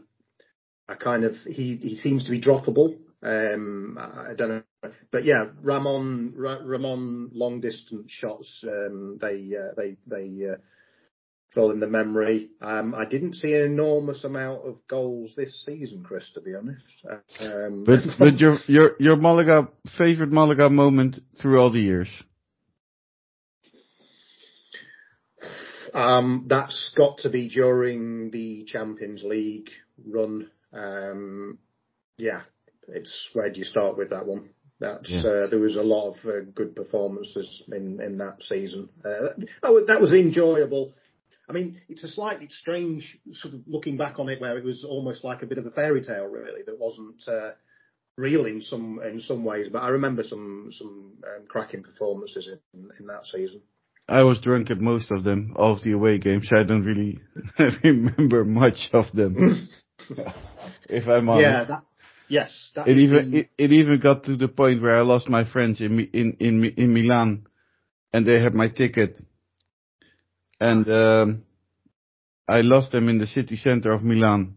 a kind of he he seems to be droppable. Um, I I don't know, but yeah, Ramon Ra- Ramon long distance shots. Um, they uh, they they uh, fall in the memory. Um, I didn't see an enormous amount of goals this season, Chris. To be honest, um, But but your your your Malaga favorite Malaga moment through all the years. Um, that's got to be during the Champions League run. Um, yeah, it's where do you start with that one? That's Yeah. uh, there was a lot of uh, good performances in in that season. Uh, was, that was enjoyable. I mean, it's a slightly strange sort of looking back on it, where it was almost like a bit of a fairy tale, really, that wasn't uh, real in some in some ways. But I remember some some um, cracking performances in in that season. I was drunk at most of them, all of the away games. So I don't really remember much of them. if I'm honest. Yeah, that, yes, that It even it, it even got to the point where I lost my friends in in in in Milan, and they had my ticket, and um, I lost them in the city center of Milan,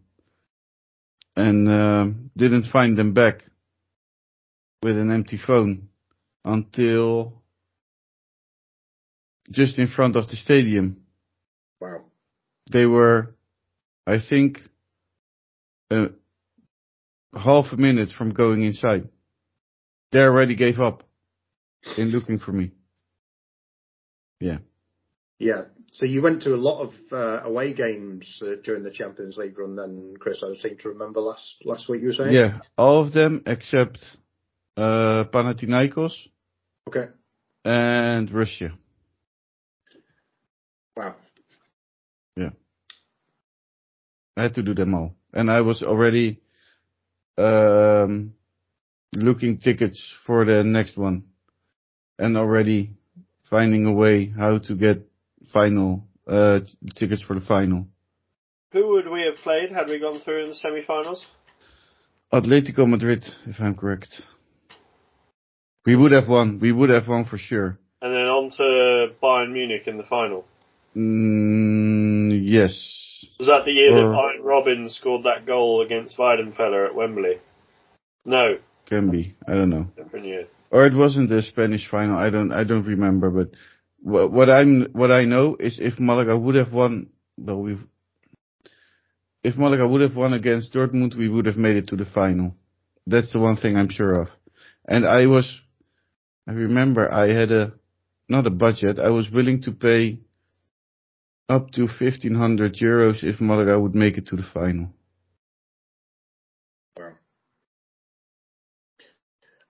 and um didn't find them back with an empty phone until just in front of the stadium. wow. They were, I think, uh, half a minute from going inside. They already gave up in looking for me. Yeah. Yeah. So you went to a lot of uh, away games uh, during the Champions League run, then, Chris. I seem to remember last last week you were saying. Yeah. All of them except uh, Panathinaikos Okay. and Russia. Wow. Yeah. I had to do them all. And I was already um, looking tickets for the next one and already finding a way how to get final uh, tickets for the final. Who would we have played had we gone through in the semi-finals? Atletico Madrid, if I'm correct. We would have won. We would have won for sure. And then on to Bayern Munich in the final. Mm, yes. Was that the year that Or- Bayern Robben scored that goal against Weidenfeller at Wembley? No, Can be. I don't know. different year. or it wasn't the Spanish final. I don't I don't remember, but wha- what I'm what I know is if Malaga would have won, well, we've if Malaga would have won against Dortmund, we would have made it to the final. That's the one thing I'm sure of. And I was, I remember I had a not a budget. I was willing to pay up to 1500 euros if Malaga would make it to the final.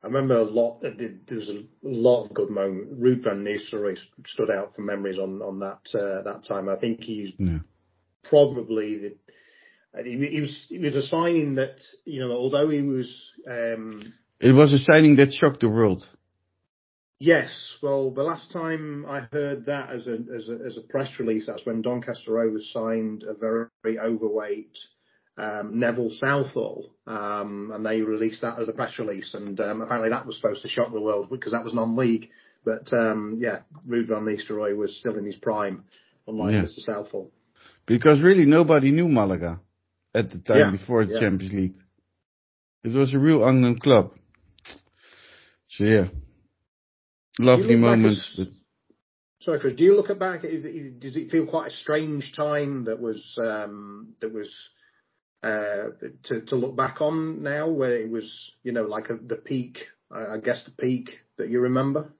I remember a lot. There there was a lot of good moments. Ruud van Nistelrooy stood out for memories on on that uh, that time. I think he's Yeah. probably the He, he was he was a signing that you know, although he was um, It was a signing that shocked the world. Yes, well, the last time I heard that as a as a, as a press release, that's when Doncaster Rovers signed a very, very overweight um, Neville Southall, um, and they released that as a press release, and um, apparently that was supposed to shock the world because that was non-league. But um, yeah, Ruud van Nistelrooy was still in his prime, unlike Yeah. Mr. Southall. Because really nobody knew Malaga at the time Yeah, before the yeah. Champions League. It was a real unknown club. So yeah. Lovely moments. as- But Sorry, Chris. Do you look at back? Is it, does it feel quite a strange time that was um, that was uh, to to look back on now, where it was you know like a, the peak? I guess the peak that you remember.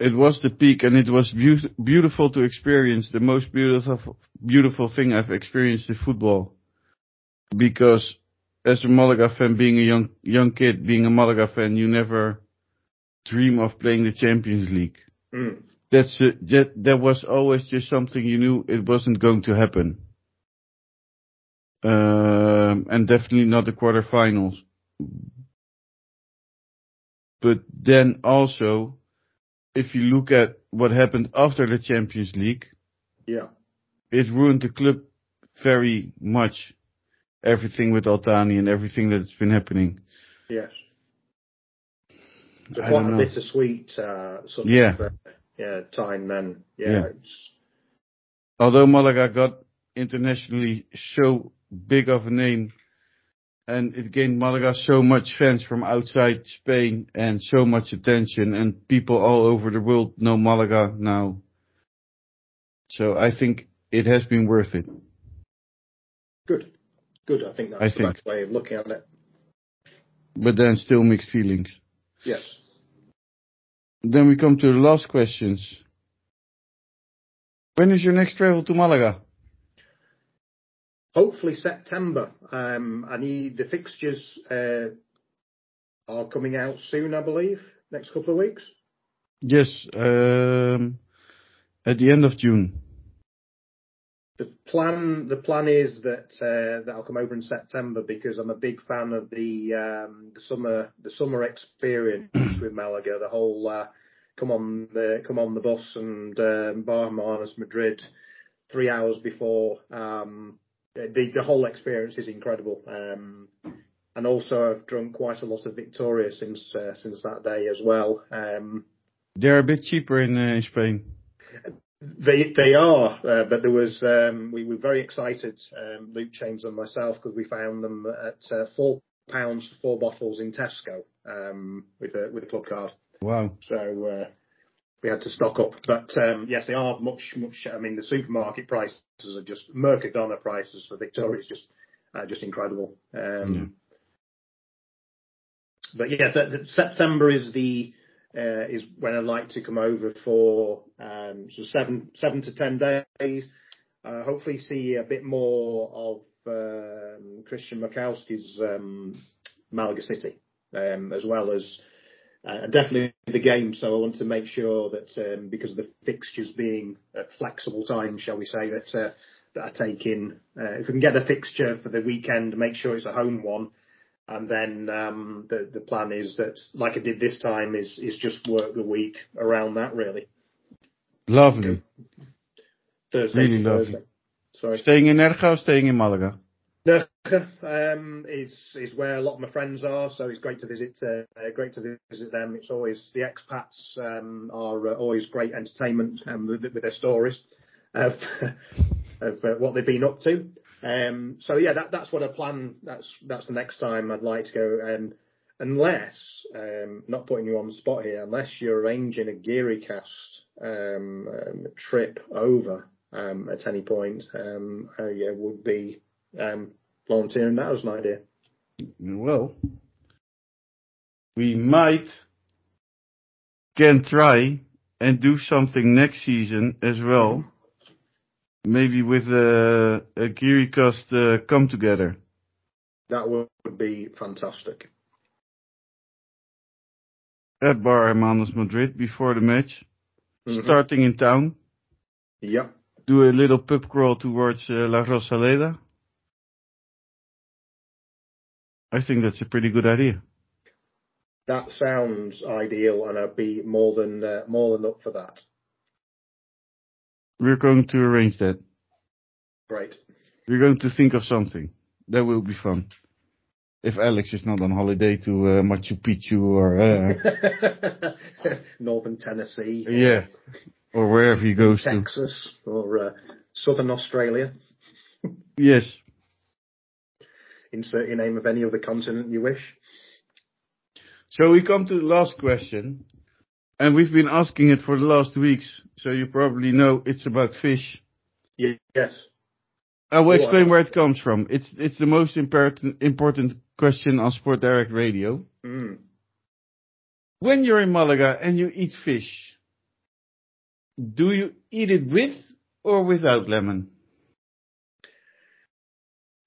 it was the peak and it was beau- beautiful to experience. The most beautiful, beautiful thing I've experienced in football. Because as a Malaga fan, being a young, young kid, being a Malaga fan, you never dream of playing the Champions League. Mm. That's a, that, that was always just something you knew it wasn't going to happen. Um, and definitely not the quarterfinals. But then also, if you look at what happened after the Champions League, Yeah, it ruined the club very much. Everything with Al-Thani and everything that's been happening. yes. So quite a bittersweet uh, sort Yeah. of uh, yeah time then. Yeah, Yeah. Although Malaga got internationally so big of a name and it gained Malaga so much fans from outside Spain and so much attention and people all over the world know Malaga now. So I think it has been worth it. good, good. I think that's I the think. best way of looking at it. But then still mixed feelings. Yes. Then we come to the last questions. When is your next travel to Malaga? Hopefully September. Um, I need the fixtures uh, are coming out soon, I believe, next couple of weeks. Yes, um, at the end of June. The plan, the plan is that uh, that I'll come over in September because I'm a big fan of the um, the summer the summer experience with Malaga. The whole uh, come on the come on the bus and um, Bar Hermanos Madrid, three hours before. Um, the the whole experience is incredible. Um, and also I've drunk quite a lot of Victoria since uh, since that day as well. Um, They're a bit cheaper in, uh, Spain. They they are, uh, but there was um, we were very excited, um, Luke James and myself, because we found them at uh, four pounds for four bottles in Tesco um, with a with a club card. Wow. So uh, we had to stock up. But um, yes, they are much much. I mean, the supermarket prices are just Mercadona prices for Victoria is just uh, just incredible. Um, But yeah, the, the September is the uh, is when I'd like to come over for um, so seven seven to ten days. Uh, hopefully, see a bit more of um, Christian Makowski's um, Malaga City, um, as well as uh, definitely the game. So I want to make sure that um, because of the fixtures being at flexible times, shall we say that uh, that I take in. Uh, if we can get a fixture for the weekend, make sure it's a home one. And then um, the the plan is that, like I did this time, is is just work the week around that really. Lovely. Thursday Really lovely. Thursday. Sorry. Staying in Nerja or staying in Malaga? Um, is is where a lot of my friends are, so it's great to visit. Uh, uh, great to visit them. It's always the expats um, are uh, always great entertainment um, with, with their stories of of uh, what they've been up to. Um, so yeah, that that's what I plan. That's that's the next time I'd like to go. Um, unless um, not putting you on the spot here, unless you're arranging a Geary cast trip over at any point, yeah, would be um, volunteering that as an idea. Well, we might can try and do something next season as well. Maybe with a, a Gearycast uh, come together. That would be fantastic. at Bar Hermanos Madrid before the match, Mhm. starting in town, Yep. do a little pub crawl towards uh, La Rosaleda, I think that's a pretty good idea. That sounds ideal, and I'd be more than uh, more than up for that. We're going to arrange that. Great. We're going to think of something. That will be fun. If Alex is not on holiday to uh, Machu Picchu or uh, Northern Tennessee. yeah, or wherever he goes to. Texas or uh, Southern Australia. Yes. Insert your name of any other continent you wish. So we come to the last question, and we've been asking it for the last weeks. So you probably know it's about fish. Yes. I will explain where it comes from. It's it's the most important important question on Sport Direct Radio. Mm. When you're in Malaga and you eat fish, do you eat it with or without lemon?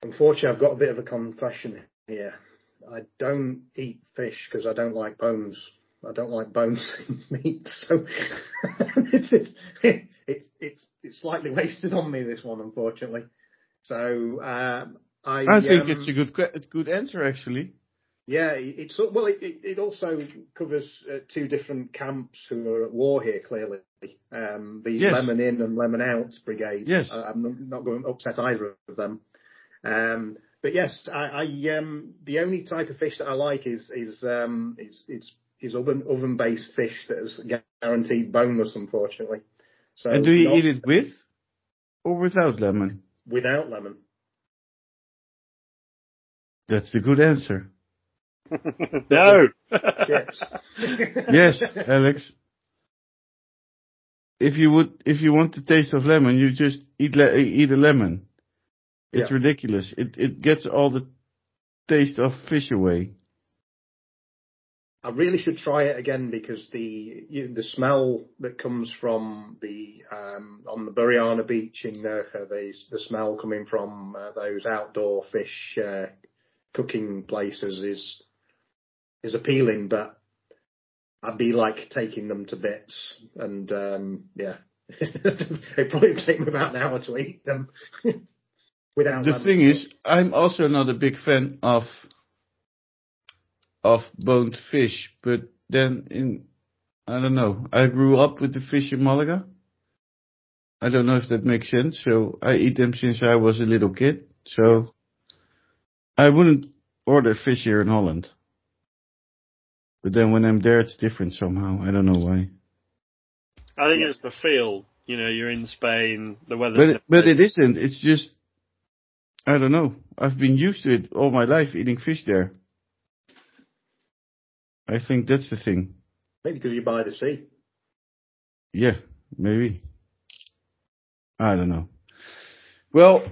Unfortunately, I've got a bit of a confession here. I don't eat fish because I don't like bones. I don't like bones in meat, so it's, it's it's it's it's slightly wasted on me this one, unfortunately. So um, I I think um, it's a good good answer actually. Yeah, it- it's well. It, it also covers uh, two different camps who are at war here. Clearly, um, the Yes. lemon in and lemon out brigade. Yes. Uh, I'm not- not going to upset either of them. Um, but yes, I, I um, the only type of fish that I like is is um, is is, is oven oven based fish that is guaranteed boneless. Unfortunately, so and do you not eat it with or without lemon? without lemon? That's the good answer. no. Yes, Alex. If you would, if you want the taste of lemon, you just eat le- eat a lemon. It's Yeah. ridiculous. It it gets all the taste of fish away. I really should try it again because the you, the smell that comes from the um, on the Burriana beach in Nerja, the the smell coming from uh, those outdoor fish uh, cooking places is is appealing, but I'd be like taking them to bits, and um, yeah, it probably take me about an hour to eat them. Without The lemon. thing is, I'm also not a big fan of of boned fish, but then in I don't know. I grew up with the fish in Malaga. I don't know if that makes sense. So I eat them since I was a little kid. So I wouldn't order fish here in Holland. But then when I'm there, it's different somehow. I don't know why. I think it's the feel. You know, you're in Spain, the weather. But it, but it isn't. It's just I don't know. I've been used to it all my life eating fish there. I think that's the thing. maybe because you're by the sea. Yeah, maybe. I don't know. Well,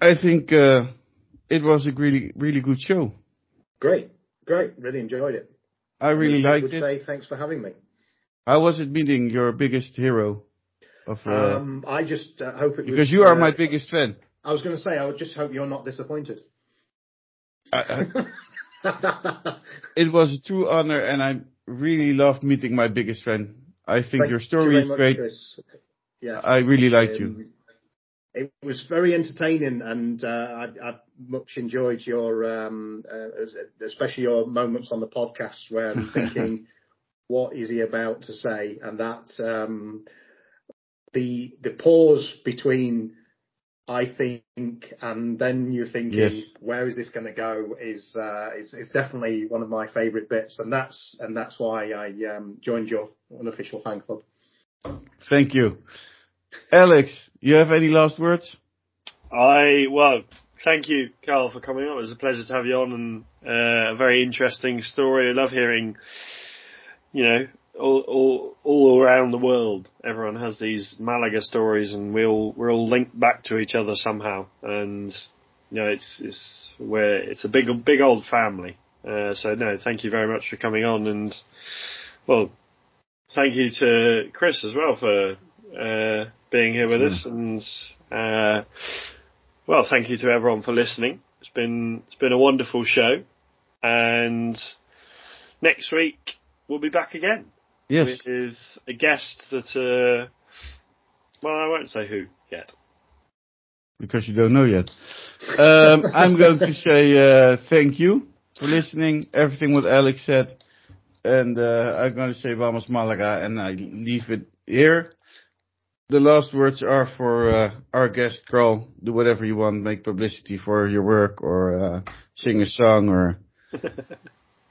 I think uh, it was a really, really good show. Great, great, really enjoyed it. I really I liked would it. say thanks for having me. How was it meeting your biggest hero? Of uh, Um, I just uh, hope it was because you are uh, my biggest fan. I was going to say, I would just hope you're not disappointed. I, I, it was a true honor, and I really loved meeting my biggest friend. I think Thank your story very is great. Chris. Yeah, I really liked you. um, It was very entertaining, and uh, I, I much enjoyed your, um, uh, especially your moments on the podcast where I'm thinking, "What is he about to say?" And that um, the the pause between I think, and then you're thinking, Yes. where is this going to go? Is uh, is is definitely one of my favourite bits, and that's and that's why I um, joined your unofficial fan club. Thank you, Alex. You have any last words? I well, thank you, Carl, for coming on. It was a pleasure to have you on, and uh, a very interesting story. I love hearing, you know, all all all around the world. Everyone has these Malaga stories, and we all we're all linked back to each other somehow. And you know, it's it's where it's a big big old family. Uh, so no, thank you very much for coming on, and well, thank you to Chris as well for uh, being here with us, and uh, well, thank you to everyone for listening. It's been it's been a wonderful show, and next week we'll be back again Yes. with a guest that uh, well, I won't say who yet. because you don't know yet. Um, I'm going to say uh, thank you for listening. Everything what Alex said, and uh, I'm going to say vamos Malaga, and I leave it here. The last words are for uh, our guest, Carl. Do whatever you want, make publicity for your work, or uh, sing a song, or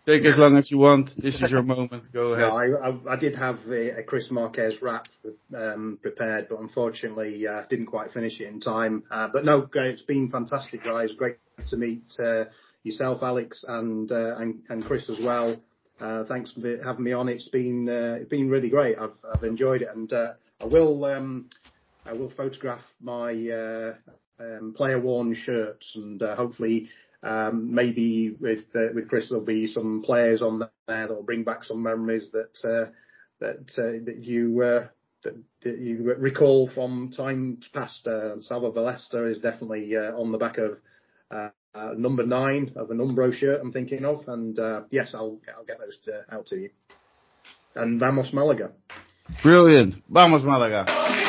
take as long as you want. This is your moment. Go ahead. No, I, I, I did have a, a Chris Marquez rap um, prepared, but unfortunately uh, didn't quite finish it in time. Uh, but no, it's been fantastic, guys. Great to meet uh, yourself, Alex, and, uh, and and Chris as well. Uh, thanks for having me on. It's been uh, it's been really great. I've I've enjoyed it, and uh, I will um, I will photograph my uh, um, player worn shirts, and uh, hopefully um, maybe with uh, with Chris there'll be some players on there that will bring back some memories that uh, that uh, that you. Uh, that, that you recall from times past. Uh, Salva is definitely uh, on the back of uh, uh, number nine of an Umbro shirt I'm thinking of, and uh, yes, I'll I'll get those to, out to you. And Vamos Malaga. Brilliant. Vamos Malaga.